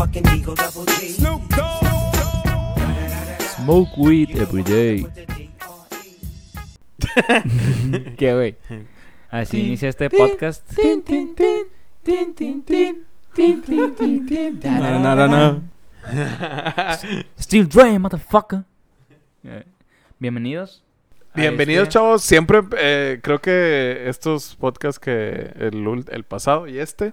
motherfucking Eagle Double G. Smoke weed every day. ¿Qué, güey? Así inicia este podcast. No, no, no, no. Still Dre, motherfucker. Eh, Bienvenidos. Bienvenidos, este- chavos. Siempre eh, creo que estos podcasts que el pasado y este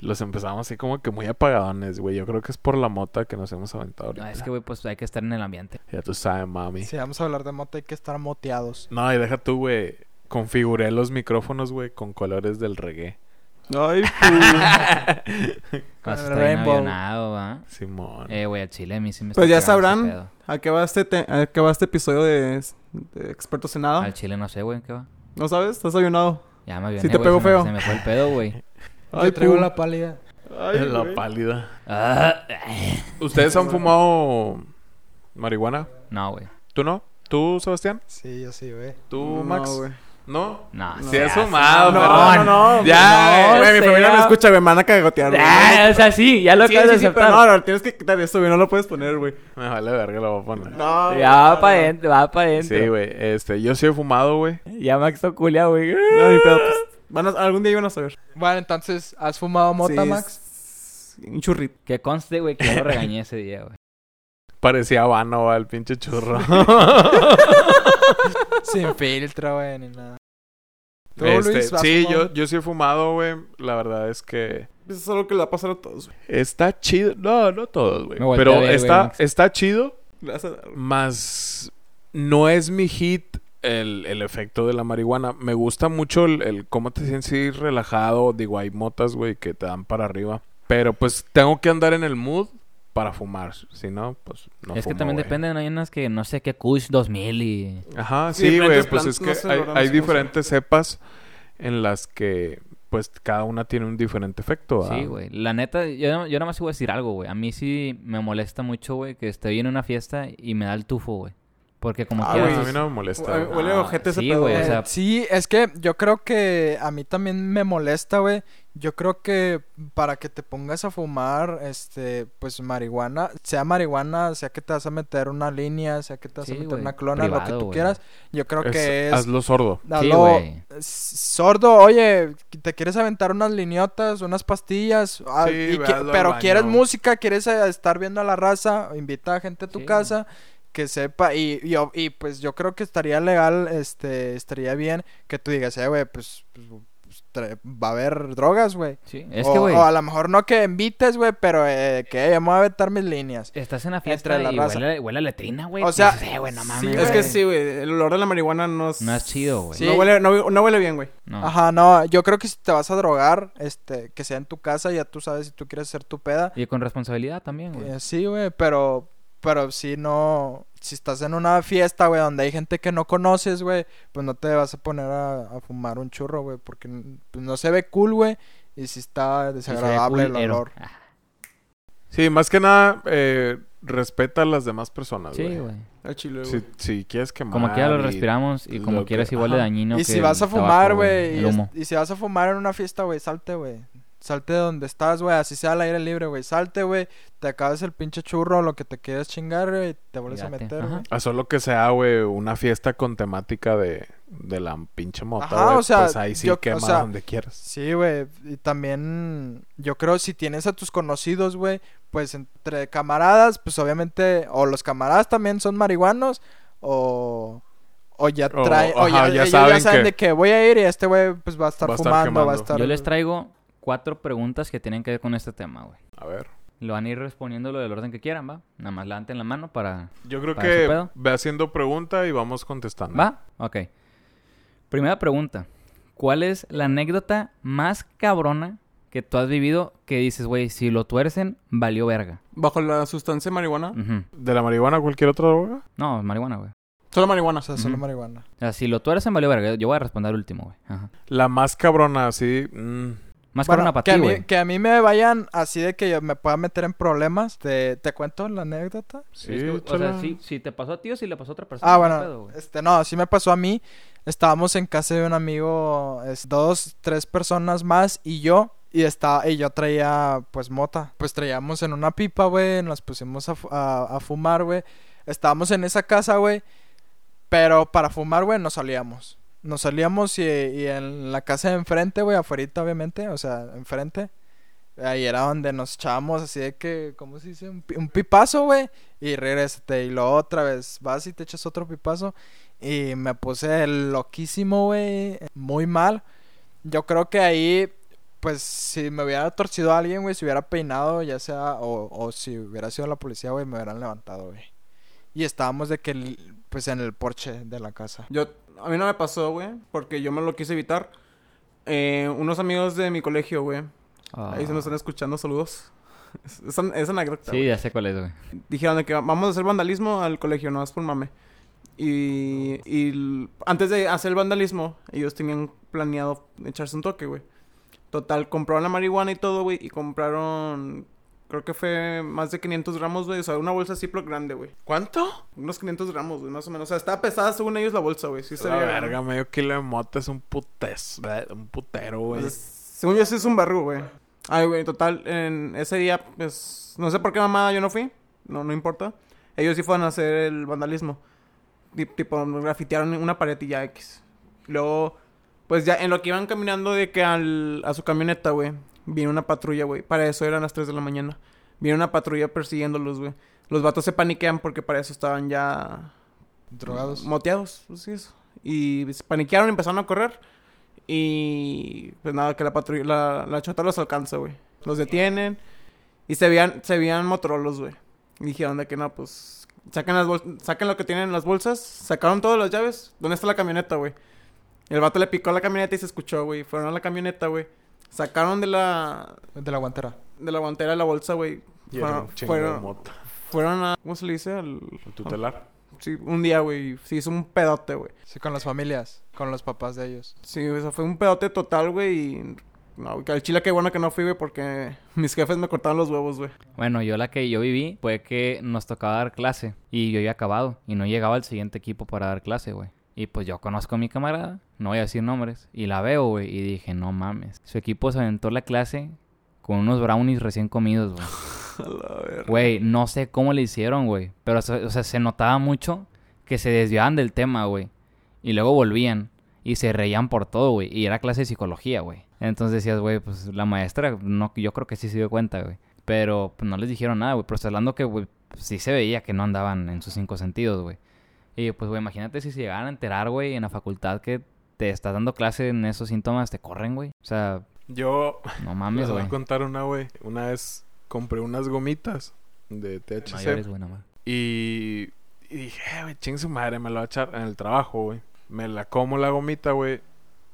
los empezamos así como que muy apagadones, güey. Yo creo que es por la mota que nos hemos aventado ahorita. Ah, es que, güey, pues hay que estar en el ambiente. Ya tú sabes, mami. Si vamos a hablar de moto, hay que estar moteados. No, y deja tú, güey. Configuré los micrófonos, güey, con colores del reggae. Ay, a rainbow. avionado, ¿va? Simón. Eh, güey, al chile a mí sí me Pues está ya sabrán. ¿A qué va este, te- a qué va este episodio de, de Expertos en Nada? Al chile no sé, güey, ¿qué va? ¿No sabes? ¿Estás avionado? Ya me avioné, Sí te güey, pegó se me- feo. Se me fue el pedo, güey. Ay, Yo traigo la pálida. Ay, la güey. pálida. Ah, ¿Ustedes han fumado marihuana? no, güey. ¿Tú no? ¿Tú, Sebastián? Sí, yo sí, güey. ¿Tú, No, Max? güey. ¿No? No, has ah, fumado, No, perdón. no, no. Ya, no, güey, mi sea. familia me escucha, güey, me van a cagotear, güey. Ah, o sea, sí, ya lo Sí, acabas sí, de sí, pero no, no, tienes que quitar esto, güey, no lo puedes poner, güey. Me vale verga, lo voy a poner. No. Ya va para adentro, va para adentro. Sí, güey. Este, yo sí he fumado, güey. Ya Max culia, güey. No, ni pedo, pues. Van a- algún día iban a saber. Bueno, entonces, ¿has fumado mota, Sí, Max? es- Un churrito. Que conste, güey, que yo lo regañé ese día, güey. Parecía habano, va, el pinche churro. Sin filtro, güey, ni nada. ¿Tú, Este, Luis, sí, yo, yo sí he fumado, güey. La verdad es que Eso es algo que le va a pasar a todos, güey. está chido. No, no todos, güey. Pero a ver, güey, está, está chido. Gracias. Más no es mi hit el, el efecto de la marihuana. Me gusta mucho el, el cómo te sientes relajado. Digo, hay motas, güey, que te dan para arriba. Pero pues tengo que andar en el mood para fumar. Si no, pues no es que también güey. depende, ¿no? hay unas que no sé qué Kush 2000 y... Ajá, Sí, sí, güey. Pues es que no sé, hay, diferentes cepas en las que pues cada una tiene un diferente efecto. ¿verdad? Sí, güey. La neta, yo, yo nada más iba a decir algo, güey. A mí sí me molesta mucho, güey, que estoy en una fiesta y me da el tufo, güey. Porque como Ah, güey. A mí no me molesta. Huele Ah, ojete ese sí, pedo, güey, o güey. sea, sí, es que yo creo que a mí también me molesta, güey. Yo creo que para que te pongas a fumar, este, pues marihuana, sea marihuana, sea que te vas a meter una línea, sea que te vas Sí, a meter una clona, lo que tú quieras, yo creo Es- que es... Hazlo sordo. Sí, hazlo- sordo, oye, te quieres aventar unas liniotas, unas pastillas, ah, Sí, y pero baño. quieres música, quieres eh, estar viendo a la raza, invita a gente a tu Sí. casa que sepa y, y, pues yo creo que estaría legal, este, estaría bien que tú digas, eh, güey, pues, pues, va a haber drogas, güey. Sí, es o, que, güey, o a lo mejor no que invites, güey, pero eh, que ya me voy a aventar mis líneas. estás en la fiesta entre la y raza. huele, huele a letrina, güey. O pues sea, dices, eh, güey, no sí, mames, Es güey. que sí, güey. El olor de la marihuana no es... No es chido, güey. Sí. No, huele, no, no huele bien, güey. No. Ajá, no, yo creo que si te vas a drogar, este, que sea en tu casa, ya tú sabes si tú quieres hacer tu peda. Y con responsabilidad también, güey. Eh, sí, güey, pero, pero si no, si estás en una fiesta, güey, donde hay gente que no conoces, güey, pues no te vas a poner a, a fumar un churro, güey, porque pues, no se ve cool, güey, y si está desagradable el olor. Ah, Sí, más que nada, eh, respeta a las demás personas, Sí, güey. chile, güey. Si, si quieres quemar Como quiera lo respiramos y como quieras que- igual de dañino Y que si vas a fumar, güey, y, y si vas a fumar en una fiesta, güey, salte, güey. Salte de donde estás, güey, así sea al aire libre, güey. Salte, güey, te acabas el pinche churro, lo que te quieres chingar, güey, y te vuelves a meter, güey. A solo que sea, güey, una fiesta con temática de, de la pinche mota, Ajá, güey, o sea, pues ahí sí yo- o quema sea, donde quieras. Sí, güey. Y también, yo creo, si tienes a tus conocidos, güey, pues entre camaradas, pues obviamente, o los camaradas también son marihuanos, o, o ya O- traen, o, ajá, ya, ya ellos saben ya saben que- de que voy a ir y este güey, pues va a estar Va a estar fumando, va a estar... Yo les traigo cuatro preguntas que tienen que ver con este tema, güey. A ver. Lo van a ir respondiéndolo del orden que quieran, ¿va? Nada más levanten la mano para... Yo creo ¿Para ese que pedo? ve haciendo pregunta y vamos contestando. ¿Va? Ok. Primera pregunta. ¿Cuál es la anécdota más cabrona que tú has vivido que dices, güey, si lo tuercen, valió verga? Bajo la sustancia marihuana. Ujú. ¿De la marihuana o cualquier otra droga? No, marihuana, güey. Solo marihuana. O sea, solo marihuana. O sea, si lo tuercen, valió verga. Yo voy a responder el último, güey. Ajá. La más cabrona, así. mm, Más Bueno, cabrona para que, ti, a mí, güey. que a mí me vayan así de que yo me pueda meter en problemas. ¿Te, te cuento la anécdota? sí, Es que, o sea, si, si te pasó a ti o si le pasó a otra persona. Ah, no bueno, pedo, este, no, sí me pasó a mí. Estábamos en casa de un amigo, es, dos, tres personas más y yo. Y, estaba, y yo traía, pues, mota. Pues traíamos en una pipa, güey. Nos pusimos a, a- a fumar, güey. Estábamos en esa casa, güey. Pero para fumar, güey, nos salíamos. Nos salíamos y, y en la casa de enfrente, güey, afuera, obviamente. O sea, enfrente. Ahí era donde nos echábamos así de que, ¿cómo se dice? Un, pi- un pipazo, güey. Y regrésate. Y luego otra vez vas y te echas otro pipazo. Y me puse loquísimo, güey. Muy mal. Yo creo que ahí, pues, si me hubiera torcido a alguien, güey, si hubiera peinado, ya sea, o, o si hubiera sido la policía, güey, me hubieran levantado, güey. Y estábamos de que, pues, en el porche de la casa. Yo, a mí no me pasó, güey, porque yo me lo quise evitar. Eh, unos amigos de mi colegio, güey. Ahí se nos están escuchando, saludos. Es, es, es anécdota. Ah. Sí, güey. ya sé cuál es, güey. Dijeron de que vamos a hacer vandalismo al colegio, no es por mame. Y, y antes de hacer el vandalismo, ellos tenían planeado echarse un toque, güey. Total, compraron la marihuana y todo, güey, y compraron, creo que fue más de 500 gramos, güey, o sea, una bolsa Ziploc grande, güey. ¿Cuánto? Unos 500 gramos, güey, más o menos. O sea, estaba pesada según ellos la bolsa, güey. Sí, se La verga, medio kilo de mota es un putes, un putero, güey. Pues, según yo, sí es un barrio, güey. Ay, güey, total, en ese día, pues, no sé por qué mamada yo no fui. No, no importa. Ellos sí fueron a hacer el vandalismo. Ti- Tipo, grafitearon una ya X. Luego, pues ya en lo que iban caminando de que al, a su camioneta, güey, viene una patrulla, güey. Para eso eran las 3 de la mañana. Viene una patrulla persiguiéndolos, güey. Los vatos se paniquean porque para eso estaban ya Drogados. Moteados, pues sí, eso. Y se paniquearon y empezaron a correr. Y pues nada, que la patrulla, la, la chota los alcanza, güey. Los detienen. Y se veían, se veían motorolos, güey. Y dijeron de que no, pues saquen las saquen lo que tienen en las bolsas. Sacaron todas las llaves. ¿Dónde está la camioneta, güey? El vato le picó a la camioneta y se escuchó, güey. Fueron a la camioneta, güey. Sacaron de la De la guantera. de la guantera la bolsa, güey. Fueron, de fueron, mota. fueron a ¿cómo se le dice? Al, El tutelar. sí, un día, güey. Se hizo un pedote, güey. Sí, con las familias. Con los papás de ellos. Sí, o sea, fue un pedote total, güey, y... No, que al chile qué bueno que no fui, güey, porque mis jefes me cortaron los huevos, güey. Bueno, yo la que yo viví fue que nos tocaba dar clase y yo había acabado y no llegaba el siguiente equipo para dar clase, güey. Y pues yo conozco a mi camarada, no voy a decir nombres, y la veo, güey, y dije, no mames. Su equipo se aventó la clase con unos brownies recién comidos, güey. Güey, no sé cómo le hicieron, güey. Pero, o sea, se notaba mucho que se desviaban del tema, güey. Y luego volvían y se reían por todo, güey. Y era clase de psicología, güey. Entonces decías, güey, pues la maestra, no, yo creo que sí se dio cuenta, güey. Pero pues, no les dijeron nada, güey. Pero hablando que, güey, sí se veía que no andaban en sus cinco sentidos, güey. Y pues, güey, imagínate si se llegaran a enterar, güey, en la facultad que te estás dando clase en esos síntomas, te corren, güey. O sea, Yo no mames, les voy güey. a contar una, güey. Una vez compré unas gomitas de THC. Mayores, güey, nomás. Y, y dije, eh, güey, ching su madre, me lo voy a echar en el trabajo, güey. Me la como la gomita, güey.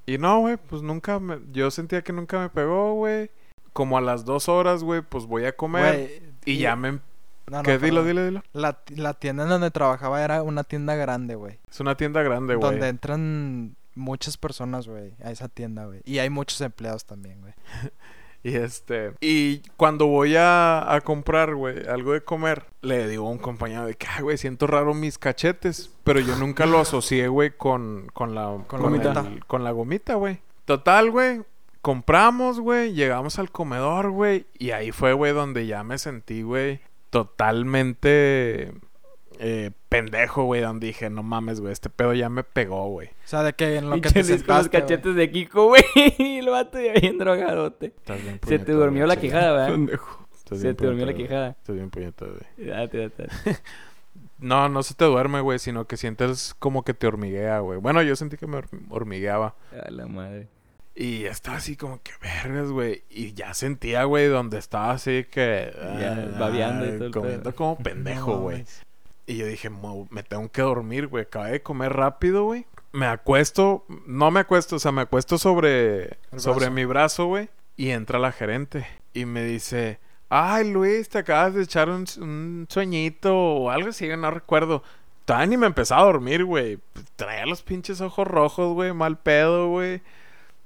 Y no, güey, pues nunca me... Yo sentía que nunca me pegó, güey. Como a las dos horas, güey, pues voy a comer. Güey, y ya me... No, no, ¿Qué? Dilo, dilo, dilo. La, la tienda en donde trabajaba era una tienda grande, güey. Es una tienda grande, güey. Donde entran muchas personas, güey, a esa tienda, güey. Y hay muchos empleados también, güey. Y este... Y cuando voy a, a comprar, güey, algo de comer, le digo a un compañero de que, ay, güey, siento raro mis cachetes. Pero yo nunca lo asocié, güey, con, con la... Con la gomita. el- con la gomita, güey. Total, güey. Compramos, güey. Llegamos al comedor, güey. Y ahí fue, güey, donde ya me sentí, güey, totalmente eh, pendejo, güey. Donde dije, no mames, güey, este pedo ya me pegó, güey. O sea, de que en lo que te los sentaste, güey. cachetes de Kiko, güey. Y el vato ya bien drogadote. Estás bien Se te durmió la güey. quijada, ¿verdad? Pendejo. Estás Se bien te durmió la quijada. Estás bien puñetado, güey. Date, date. No, no se te duerme, güey, sino que sientes como que te hormiguea, güey. Bueno, yo sentí que me horm- hormigueaba. A la madre. Y estaba así como que vergas, güey. Y ya sentía, güey, donde estaba así que... Ya, babeando y todo el Comiendo pedo. como pendejo, güey. Y yo dije, "Mo- me tengo que dormir, güey. Acabé de comer rápido, güey. Me acuesto, no me acuesto, o sea, me acuesto sobre, sobre mi brazo, güey. Y entra la gerente y me dice, ay, Luis, te acabas de echar un, un sueñito o algo así, no recuerdo. Todavía ni me empezaba a dormir, güey. Traía los pinches ojos rojos, güey, mal pedo, güey.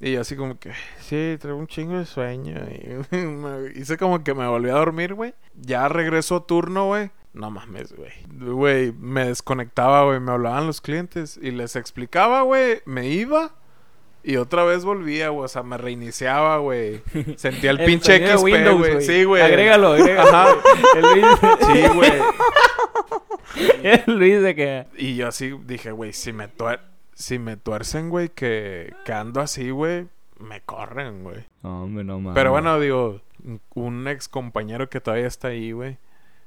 Y yo así como que, sí, traigo un chingo de sueño. Y me hice como que me volví a dormir, güey. Ya regreso a turno, güey. No mames, güey. Güey, me desconectaba, güey. Me hablaban los clientes y les explicaba, güey. Me iba. Y otra vez volvía, güey. O sea, me reiniciaba, güey. Sentía el, El pinche XP, Windows, güey. Sí, güey. Agrégalo, agrégalo. Ajá. El Sí, güey. el Luis de que... Y yo así dije, güey, si me si me tuercen, güey, que, que ando así, güey, me corren, güey. No, hombre, no mames. Pero bueno, digo, un ex compañero que todavía está ahí, güey.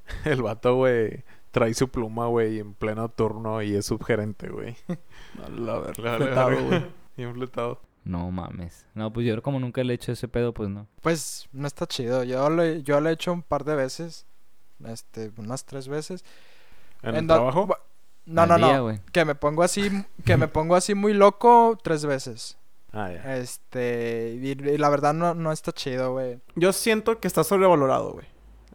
El vato, güey, trae su pluma, güey, en pleno turno y es subgerente, güey. La ver- La fletado, verga. güey. Bien fletado. No mames. No, pues yo como nunca le he hecho ese pedo, pues no. Pues no está chido. Yo le, yo le he hecho un par de veces. Este, unas tres veces. ¿En el do- trabajo? No, no, día, no. Que me pongo así, que me pongo así muy loco tres veces. Ah, ya. Este, y, y la verdad no, no está chido, güey. Yo siento que está sobrevalorado, güey.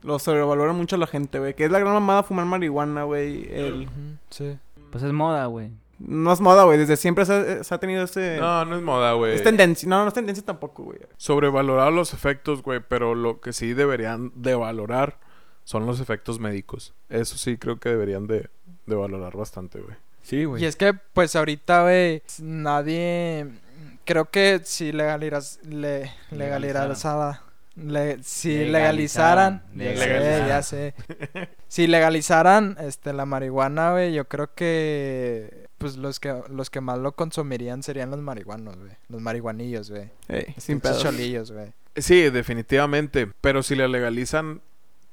Lo sobrevalora mucho la gente, güey. Que es la gran mamada fumar marihuana, güey. El... Sí. Pues es moda, güey. No es moda, güey. Desde siempre se, ha- se ha tenido ese... No, no es moda, güey. Es tendencia. No, no es tendencia tampoco, güey. Sobrevalorar los efectos, güey, pero lo que sí deberían de valorar son los efectos médicos. Eso sí creo que deberían de, de valorar bastante, güey. Sí, Y es que, pues ahorita, güey, nadie. Creo que si legaliras, le, legalizara. Le, si legalizaran. Legalizaran. Ya sé, ya sé. Si legalizaran este, la marihuana, güey, yo creo que. Pues los que, los que más lo consumirían serían los marihuanos, güey. Los marihuanillos, güey. Ey, sin cholillos, güey. Sí, definitivamente. Pero si la legalizan,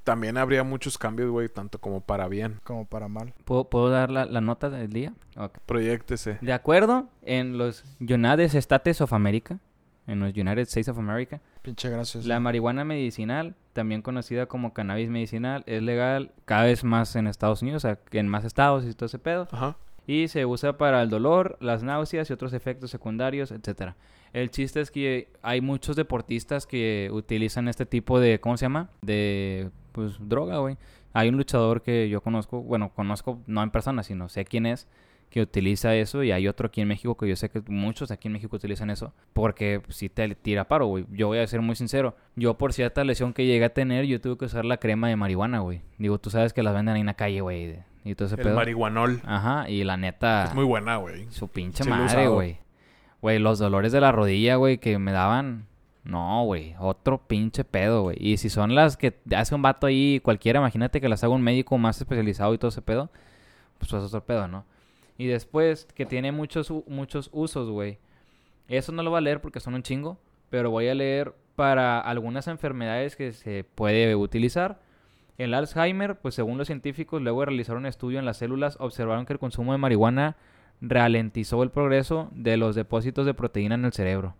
también habría muchos cambios, güey, tanto como para bien. Como para mal. ¿Puedo, puedo dar la, la nota del día? Ok. Proyectese. De acuerdo, en los United States of America, en los United States of America, Pinche gracioso. la marihuana medicinal, también conocida como cannabis medicinal, es legal cada vez más en Estados Unidos, o sea, que en más estados y todo ese pedo. Ajá. Y se usa para el dolor, las náuseas y otros efectos secundarios, etcétera. El chiste es que hay muchos deportistas que utilizan este tipo de, ¿cómo se llama? De, pues, droga, güey. Hay un luchador que yo conozco, bueno, conozco no en persona, sino sé quién es, que utiliza eso. Y hay otro aquí en México que yo sé que muchos aquí en México utilizan eso. Porque si te tira paro, güey. Yo voy a ser muy sincero. Yo por cierta lesión que llegué a tener, yo tuve que usar la crema de marihuana, güey. Digo, tú sabes que las venden ahí en la calle, güey. Y todo ese El pedo. marihuanol. Ajá, y la neta... Es muy buena, güey. Su pinche Sí madre, güey. Güey, los dolores de la rodilla, güey, que me daban. No, güey. Otro pinche pedo, güey. Y si son las que hace un vato ahí, cualquiera, imagínate que las haga un médico más especializado y todo ese pedo. Pues es otro pedo, ¿no? Y después, que tiene muchos, muchos usos, güey. Eso no lo voy a leer porque son un chingo. Pero voy a leer para algunas enfermedades que se puede utilizar. El Alzheimer, pues según los científicos, luego de realizar un estudio en las células, observaron que el consumo de marihuana ralentizó el progreso de los depósitos de proteína en el cerebro.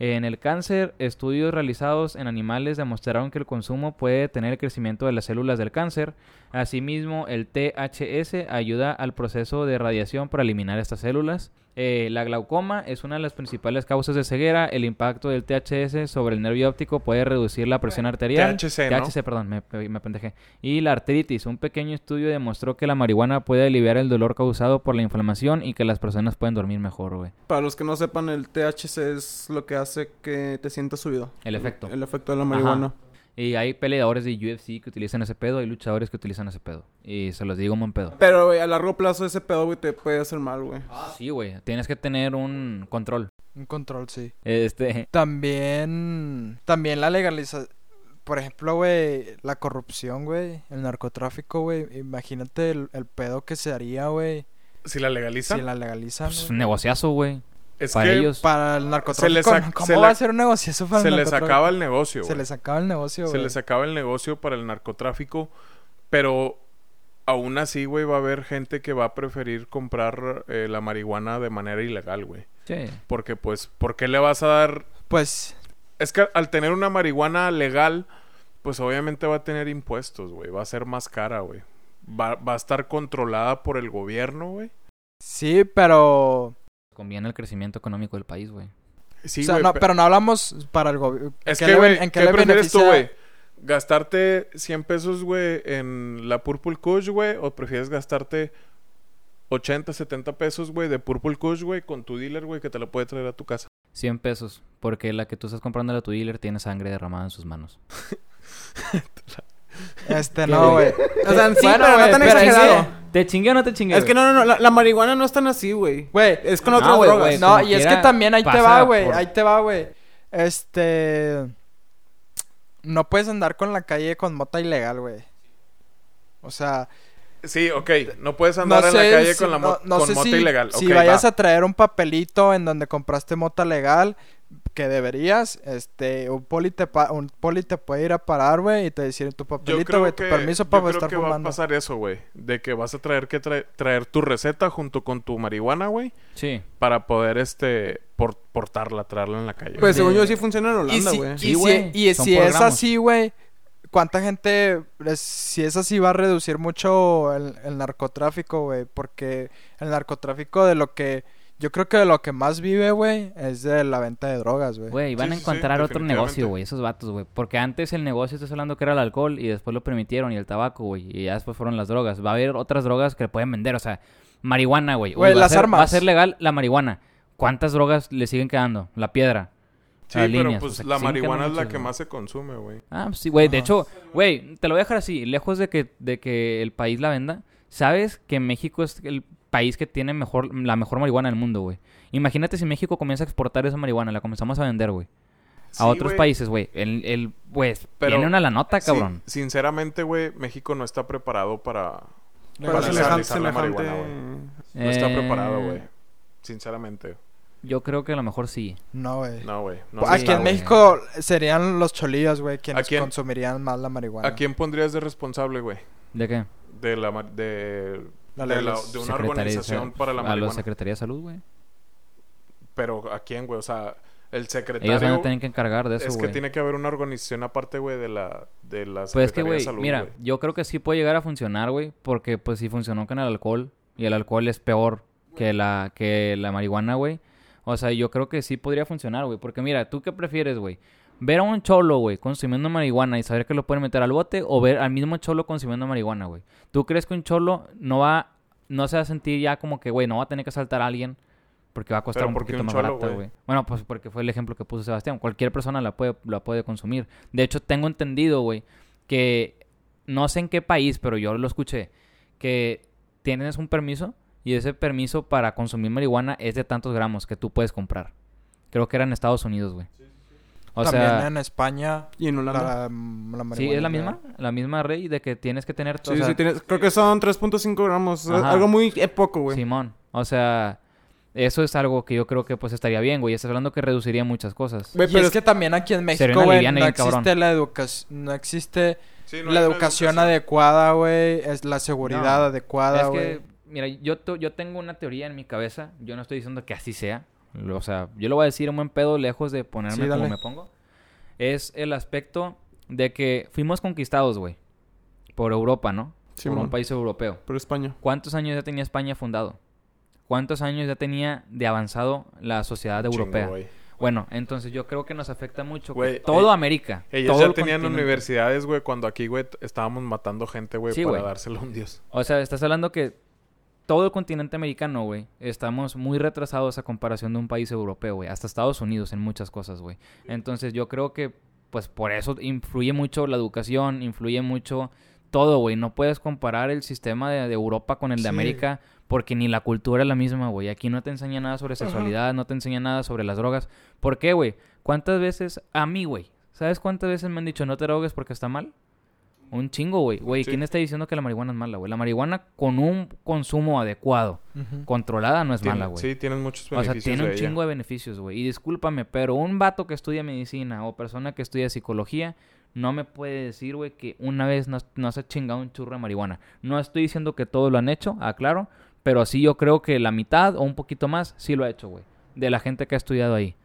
En el cáncer, estudios realizados en animales demostraron que el consumo puede detener el crecimiento de las células del cáncer. Asimismo, el THS ayuda al proceso de radiación para eliminar estas células. Eh, la glaucoma es una de las principales causas de ceguera. El impacto del THS sobre el nervio óptico puede reducir la presión arterial. THC, ¿no? THC, perdón, me, me pendejé. Y la artritis. Un pequeño estudio demostró que la marihuana puede aliviar el dolor causado por la inflamación y que las personas pueden dormir mejor, güey. Para los que no sepan, el THC es lo que hace que te sientas subido. El efecto. El efecto de la marihuana. Y hay peleadores de UFC que utilizan ese pedo, hay luchadores que utilizan ese pedo. Y se los digo un buen pedo. Pero, güey, a largo plazo ese pedo, güey, te puede hacer mal, güey. Sí, güey, tienes que tener un control. Un control, sí. Este, También, también la legalización, por ejemplo, güey, la corrupción, güey, el narcotráfico, güey, imagínate el, el pedo que se haría, güey, Si la legalizan, si la legalizan, pues, un negociazo, güey. Es Para que ellos. Para el narcotráfico, sac- ¿cómo se va a ser un negocio para se el les acaba el negocio, Se les acaba el negocio, Se les acaba el negocio para el narcotráfico, pero aún así, güey, va a haber gente que va a preferir comprar eh, la marihuana de manera ilegal, güey. Sí. Porque, pues, ¿por qué le vas a dar...? Pues, Es que al tener una marihuana legal, pues obviamente va a tener impuestos, güey. Va a ser más cara, güey. Va, va a estar controlada por el gobierno, güey. sí, pero... Conviene el crecimiento económico del país, güey. Sí, o sea, no, pero no hablamos para el gobierno. Es que, güey, ¿en ¿qué, qué le prefieres tú, güey? ¿Gastarte 100 pesos, güey, en la Purple Kush, güey? ¿O prefieres gastarte 80, 70 pesos, güey, de Purple Kush, güey, con tu dealer, güey, que te lo puede traer a tu casa? 100 pesos. Porque la que tú estás comprando a tu dealer tiene sangre derramada en sus manos. Este, no, güey. O sea, sí, Bueno, pero no güey, tan pero exagerado. Te ¿Te chingué o no te chingué? Es que no, no, no. La, la marihuana no es tan así, güey. Güey, Es con Ah, otras güey, drogas. no, y es que también ahí te va, güey. por- Ahí te va, güey. Este. No puedes andar con la calle con mota ilegal, güey. O sea, Sí, ok. No puedes andar no en sé la calle si- con la no- mo- no con sé mota si, ilegal. Si vayas va. a traer un papelito en donde compraste mota legal, que deberías, este, un poli te, pa- un poli te puede ir a parar, güey, y te decir tu Yo papelito, güey, tu permiso yo para creo estar que va a fumando. pasar eso, güey. De que vas a traer que trae- traer tu receta junto con tu marihuana, güey. Sí. Para poder, este, por- portarla, traerla en la calle. Pues según yo sí funciona en Y Holanda, si, güey. y Sí, si- güey, y si por es gramos. así, güey, ¿cuánta gente, es- si es así, va a reducir mucho el, el narcotráfico, güey? Porque el narcotráfico de lo que, yo creo que lo que más vive, güey, es de la venta de drogas, güey. Güey, van Sí, a sí, encontrar otro negocio, güey, esos vatos, güey. Porque antes el negocio, estás hablando que era el alcohol y después lo permitieron y el tabaco, güey. Y ya después fueron las drogas. Va a haber otras drogas que pueden vender, o sea, marihuana, güey. Güey, Uy, va a las ser- armas. Va a ser legal la marihuana. ¿Cuántas drogas le siguen quedando? La piedra. Sí, pero líneas, pues o sea, la marihuana es la que güey. más se consume, güey. Ah, pues sí, güey. De hecho, güey, te lo voy a dejar así. Lejos de que, de que el país la venda, ¿sabes que México es el país que tiene mejor, la mejor marihuana del mundo, güey? Imagínate si México comienza a exportar esa marihuana, la comenzamos a vender, güey. Sí, A otros güey. países, güey. El, el, pues, Pero- viene una la nota, Sí, cabrón. sinceramente, güey, México no está preparado para... Pero para semejante, la marihuana, No está Eh, preparado, güey. Sinceramente. Yo creo que a lo mejor sí. No, güey. No, güey. No Aquí está, en güey. México serían los cholillos, güey, quienes consumirían más la marihuana. ¿A quién pondrías de responsable, güey? ¿De qué? De la... De, La de, la- legaliz- de una Secretaría organización para la A la marihuana. Secretaría de Salud, güey. Pero ¿a quién, güey? O sea, el secretario... Ellos van a tener que encargar de eso, es que tiene que haber una organización aparte, güey, de la, de la Pues es que, Secretaría de Salud, mira, yo creo que sí puede llegar a funcionar, güey, porque pues sí funcionó con el alcohol y el alcohol es peor que la que la marihuana, güey. O sea, yo creo que sí podría funcionar, güey, porque mira, ¿tú qué prefieres, güey? Ver a un cholo, güey, consumiendo marihuana y saber que lo pueden meter al bote o ver al mismo cholo consumiendo marihuana, güey. ¿Tú crees que un cholo no va no se va a sentir ya como que, güey, no va a tener que asaltar a alguien porque va a costar un ¿por qué poquito un más cholo, barata, güey? Bueno, pues porque fue el ejemplo que puso Sebastián. Cualquier persona la puede la puede consumir. De hecho, tengo entendido, güey, que no sé en qué país, pero yo lo escuché, que tienes un permiso y ese permiso para consumir marihuana es de tantos gramos que tú puedes comprar. Creo que era en Estados Unidos, güey. O También sea, en España. ¿Y en Holanda? La, la marihuana sí, es la misma, la misma rey de que tienes que tener... o Sí, sea, sí, tienes- creo que son 3.5 gramos. Ajá. Algo muy eh, poco, güey. Simón, o sea, eso es algo que yo creo que pues estaría bien, güey. Estás hablando que reduciría muchas cosas. Güey, Y pero es que también aquí en México, güey, no existe la educación, no existe Sí, no la educación adecuada, güey, es la seguridad No, adecuada, es güey. que, mira, yo, yo tengo una teoría en mi cabeza. Yo no estoy diciendo que así sea. O sea, yo lo voy a decir en buen pedo, lejos de ponerme Sí, como me pongo. Es el aspecto de que fuimos conquistados, güey. Por Europa, ¿no? Sí, por un país europeo. Por España. ¿Cuántos años ya tenía España fundado? ¿Cuántos años ya tenía de avanzado la sociedad Chingo, europea? Bueno, entonces yo creo que nos afecta mucho. Güey, todo eh, América. Ellos todo ya el tenían continente. universidades, güey, cuando aquí, güey, estábamos matando gente, güey, Sí, para güey. dárselo a un dios. O sea, estás hablando que todo el continente americano, güey, estamos muy retrasados a comparación de un país europeo, güey. Hasta Estados Unidos en muchas cosas, güey. Entonces yo creo que, pues por eso influye mucho la educación, influye mucho todo, güey. No puedes comparar el sistema de, de Europa con el de. América porque ni la cultura es la misma, güey. Aquí no te enseña nada sobre sexualidad, no te enseña nada sobre las drogas. ¿Por qué, güey? ¿Cuántas veces a mí, güey? ¿Sabes cuántas veces me han dicho no te drogues porque está mal? Un chingo, güey. Güey. ¿quién está diciendo que la marihuana es mala, güey? La marihuana con un consumo adecuado, controlada, no es mala, güey. Sí, tienen muchos o sea, beneficios tiene un ella. chingo de beneficios, güey. Y discúlpame, pero un vato que estudia medicina o persona que estudia psicología no me puede decir, güey, que una vez no, no se ha chingado un churro de marihuana. No estoy diciendo que todos lo han hecho, aclaro, pero sí yo creo que la mitad o un poquito más sí lo ha hecho, güey. De la gente que ha estudiado ahí.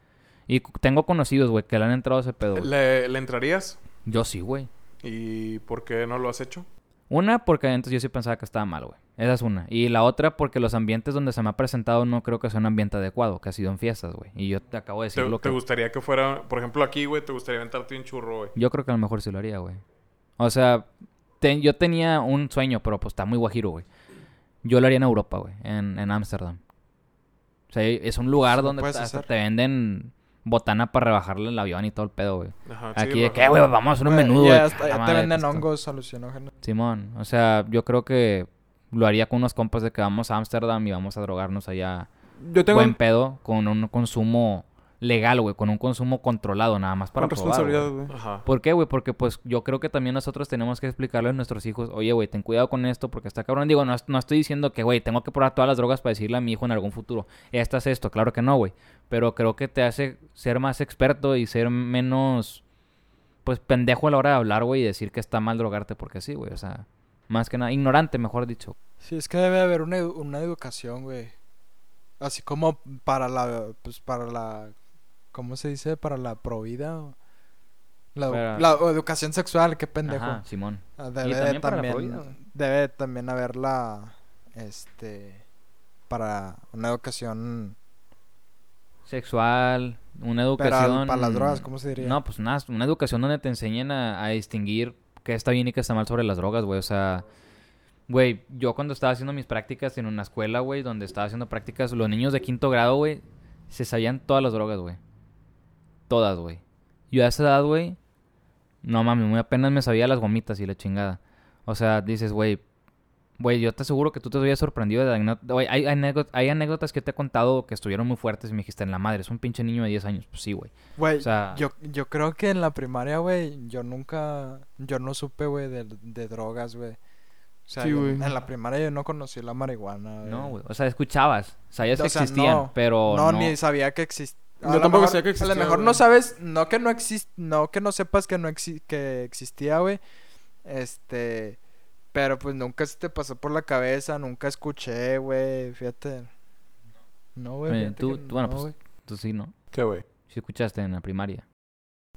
Y tengo conocidos, güey, que le han entrado a ese pedo. ¿Le, le entrarías? Yo sí, güey. ¿Y por qué no lo has hecho? Una, porque antes yo sí pensaba que estaba mal, güey. Esa es una. Y la otra, porque los ambientes donde se me ha presentado no creo que sea un ambiente adecuado, que ha sido en fiestas, güey. Y yo te acabo de ¿Te, decir lo te que... gustaría que fuera, por ejemplo, aquí, güey, te gustaría aventarte un churro, güey? Yo creo que a lo mejor sí lo haría, güey. O sea, te- yo tenía un sueño, pero pues está muy guajiro, güey. Yo lo haría en Europa, güey. En en Ámsterdam. o sea, es un lugar lo donde puedes hasta hacer. te venden botana para rebajarle el avión y todo el pedo, güey. Ajá, sí, Aquí de lo- que, güey, vamos a hacer un menú, ya güey. hasta- A la ya te venden hongos alucinógenos. Simón, o sea, yo creo que lo haría con unos compas de que vamos a Ámsterdam y vamos a drogarnos allá Yo tengo buen pedo con un consumo legal, güey, con un consumo controlado nada más para con probar, responsabilidad, güey. Ajá. ¿Por qué, güey? Porque pues yo creo que también nosotros tenemos que explicarle a nuestros hijos, oye, güey, ten cuidado con esto porque está cabrón. Digo, no, no estoy diciendo que, güey, tengo que probar todas las drogas para decirle a mi hijo en algún futuro, esta es esto, claro que no, güey. Pero creo que te hace ser más experto y ser menos, pues, pendejo a la hora de hablar, güey, y decir que está mal drogarte porque sí, güey. O sea, más que nada, ignorante, mejor dicho. Sí, es que debe haber una, edu- una educación, güey. Así como para la, pues para la, ¿cómo se dice? Para la provida. La, Para- la educación sexual, qué pendejo. Ajá, Simón. Ah, Y Debe también para la también, debe también haberla, este, para una educación, Sexual, una pero educación... para las drogas, ¿cómo se diría? No, pues una, una educación donde te enseñen a, a distinguir qué está bien y qué está mal sobre las drogas, güey. O sea, güey, yo cuando estaba haciendo mis prácticas en una escuela, güey, donde estaba haciendo prácticas, los niños de quinto grado, güey, se sabían todas las drogas, güey. Todas, güey. Yo a esa edad, güey, no mames, muy apenas me sabía las gomitas y la chingada. O sea, dices, güey, güey, yo te aseguro que tú te habías sorprendido de anécdotas. Güey, hay, hay anécdotas que te he contado que estuvieron muy fuertes y me dijiste, en la madre, es un pinche niño de 10 años. Pues sí, güey. Güey, O sea- yo, yo creo que en la primaria, güey, yo nunca, yo no supe, güey, de, de drogas, güey. O sea, Sí, yo- güey. en la primaria yo no conocí la marihuana, No, güey. O sea, escuchabas. Sabías que O sea, existían, no. pero No, no. ni sabía que existía. Yo tampoco sabía que A existía, lo mejor güey. no sabes, no que no exist, no que no sepas que no exi- que existía, güey. Este, pero pues nunca se te pasó por la cabeza, nunca escuché, güey, fíjate. No, güey. Fíjate tú- bueno, no, pues- güey. Tú sí, ¿no? ¿Qué, güey? Sí escuchaste en la primaria,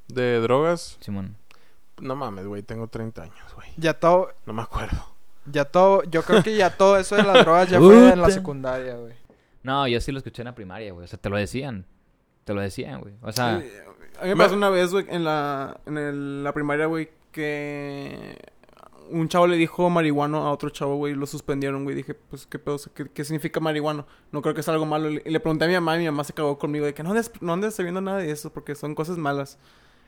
De drogas, Simón. no mames, güey, tengo 30 años, güey. Ya todo, No me acuerdo. ya todo, yo creo que ya todo eso de las drogas ya fue en la secundaria, güey. No, yo sí lo escuché en la primaria, güey. O sea, te lo decían. Te lo decían, güey. O sea, Sí, A mí me pasó una vez, güey, en la, en el- la primaria, güey, que un chavo le dijo marihuano a otro chavo, güey, y lo suspendieron, güey. Dije, pues, ¿qué pedo? ¿Qué, qué significa marihuano? No creo que sea algo malo. Y le pregunté a mi mamá y mi mamá se cagó conmigo de que no andes, no andes sabiendo nada de eso porque son cosas malas.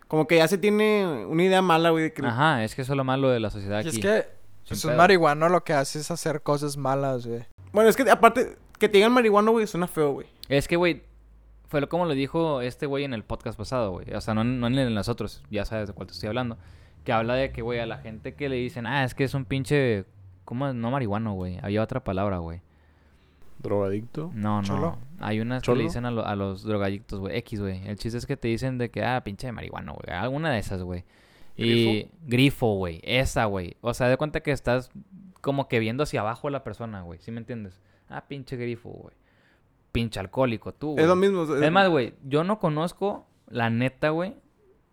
Como que ya se tiene una idea mala, güey, de que... ajá, es que eso es lo malo de la sociedad Y aquí. es que Sin pues, un marihuano lo que hace es hacer cosas malas, güey. Bueno, es que aparte, que te digan marihuano, güey, suena feo, güey. Es que, güey, fue lo como lo dijo este güey en el podcast pasado, güey. O sea, no, no en el de nosotros, ya sabes de cuál te estoy hablando. Que habla de que, güey, a la gente que le dicen, ah, es que es un pinche. ¿Cómo? es? No marihuano, güey. Había otra palabra, güey. ¿Drogadicto? No, no. ¿Cholo? Hay unas que le dicen a, lo- a los drogadictos, güey. X, güey. El chiste es que te dicen de que, ah, pinche de marihuana, güey. Alguna de esas, güey. Y grifo, güey. Esa, güey. O sea, de cuenta que estás como que viendo hacia abajo a la persona, güey. ¿Sí me entiendes? Ah, pinche grifo, güey. Pinche alcohólico, tú, güey. Es lo mismo. es- Es más, güey, yo no conozco, la neta, güey.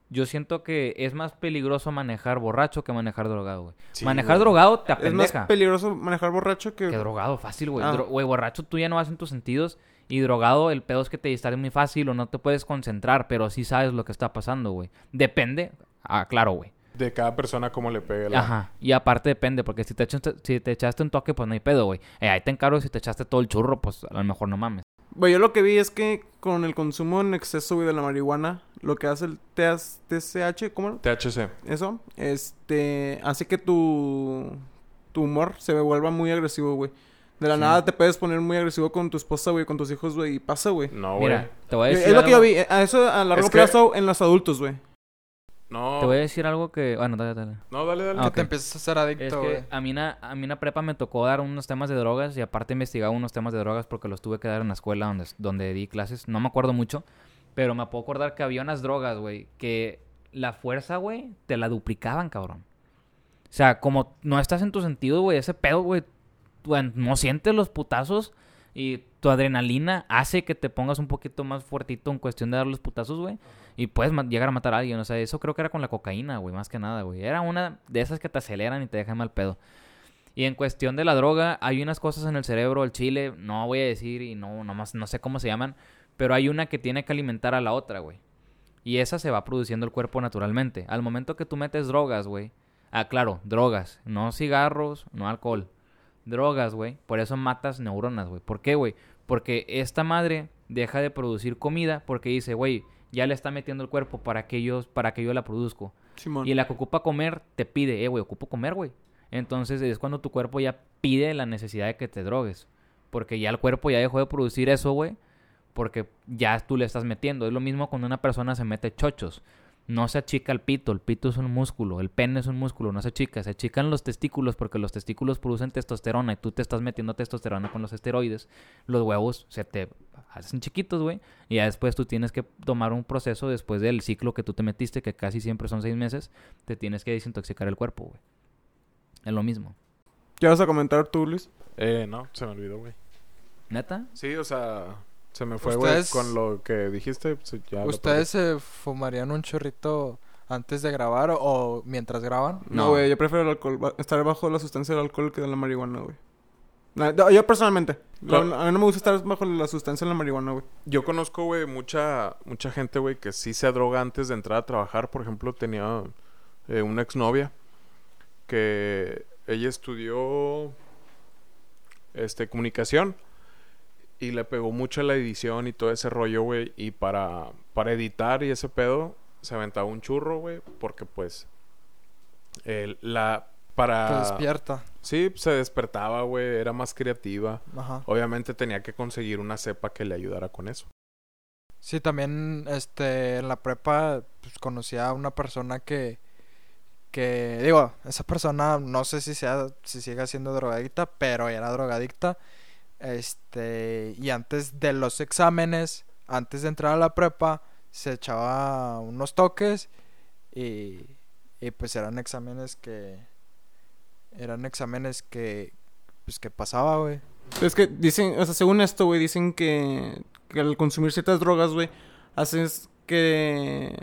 Yo siento que es más peligroso manejar borracho que manejar drogado, güey. Sí, manejar güey. drogado te Es más apendeja. peligroso manejar borracho que... Que drogado, fácil, güey. Ah. Dro- Güey, borracho tú ya no vas en tus sentidos. Y drogado, el pedo es que te distraes muy fácil o no te puedes concentrar, pero sí sabes lo que está pasando, güey. Depende. Ah, claro, güey. De cada persona cómo le pegue la... Ajá. Y aparte depende, porque si te, echaste, si te echaste un toque, pues no hay pedo, güey. Eh, ahí te encargo si te echaste todo el churro, pues a lo mejor no mames. Güey, yo lo que vi es que con el consumo en exceso, güey, de la marihuana, lo que hace el TS TCH, ¿cómo? THC. Eso, este, hace que tu, tu humor se vuelva muy agresivo, güey. De la Sí. nada te puedes poner muy agresivo con tu esposa, güey, con tus hijos, güey, y pasa, güey. No, güey. Mira, te voy a Es decir lo que yo vi, eh, a eso a largo Es que- plazo en los adultos, güey. No. Te voy a decir algo que... Bueno, dale, dale. No, dale, dale. Ah, Que ok. te empiezas a ser adicto, que a mí, na- a mí en la prepa me tocó dar unos temas de drogas y aparte investigaba unos temas de drogas porque los tuve que dar en la escuela donde, donde di clases. No me acuerdo mucho, pero me puedo acordar que había unas drogas, güey, que la fuerza, güey, te la duplicaban, cabrón. O sea, como no estás en tu sentido, güey, ese pedo, güey, no sientes los putazos y tu adrenalina hace que te pongas un poquito más fuertito en cuestión de dar los putazos, güey. Y puedes llegar a matar a alguien. O sea, eso creo que era con la cocaína, güey, más que nada, güey. Era una de esas que te aceleran y te dejan mal pedo. Y en cuestión de la droga, hay unas cosas en el cerebro, el chile, no voy a decir y no, nomás, no sé cómo se llaman, pero hay una que tiene que alimentar a la otra, güey. Y esa se va produciendo el cuerpo naturalmente. Al momento que tú metes drogas, güey. Ah, claro, drogas. No cigarros, no alcohol. Drogas, güey. Por eso matas neuronas, güey. ¿Por qué, güey? Porque esta madre deja de producir comida porque dice, güey, ya le está metiendo el cuerpo para que yo, para que yo la produzco. Simón. Y la que ocupa comer te pide, eh, güey, ocupo comer, güey. Entonces es cuando tu cuerpo ya pide la necesidad de que te drogues. Porque ya el cuerpo ya dejó de producir eso, güey. Porque ya tú le estás metiendo. Es lo mismo cuando una persona se mete chochos. No se achica el pito, el pito es un músculo, el pene es un músculo, no se achica, se achican los testículos porque los testículos producen testosterona y tú te estás metiendo testosterona con los esteroides, los huevos se te hacen chiquitos, güey, y ya después tú tienes que tomar un proceso después del ciclo que tú te metiste, que casi siempre son seis meses, te tienes que desintoxicar el cuerpo, güey. Es lo mismo. ¿Qué vas a comentar tú, Luis? Eh, no, se me olvidó, güey. ¿Neta? Sí, o sea, se me fue, güey, Ustedes- con lo que dijiste. pues, ya ¿Ustedes se fumarían un chorrito antes de grabar o, o mientras graban? No, No. güey, yo prefiero el alcohol, estar bajo la sustancia del alcohol que de la marihuana, güey. No, Yo personalmente. A mí no me gusta estar bajo la sustancia de la marihuana, güey. Yo conozco, güey, mucha, mucha gente, güey, que sí se droga antes de entrar a trabajar. Por ejemplo, tenía eh, una exnovia que ella estudió este comunicación y le pegó mucho a la edición y todo ese rollo, güey. Y para, para editar y ese pedo, se aventaba un churro, güey, porque pues el- la para Te despierta. sí se despertaba, güey, era más creativa. Ajá. Obviamente tenía que conseguir una cepa que le ayudara con eso. Sí, también este en la prepa pues, conocí a una persona que que digo, esa persona no sé si sea si sigue siendo drogadicta, pero era drogadicta. Este, y antes de los exámenes, antes de entrar a la prepa, se echaba unos toques y y pues eran exámenes que eran exámenes que pues que pasaba, güey. Es que dicen, o sea, según esto, güey, dicen que, que al consumir ciertas drogas, güey, haces que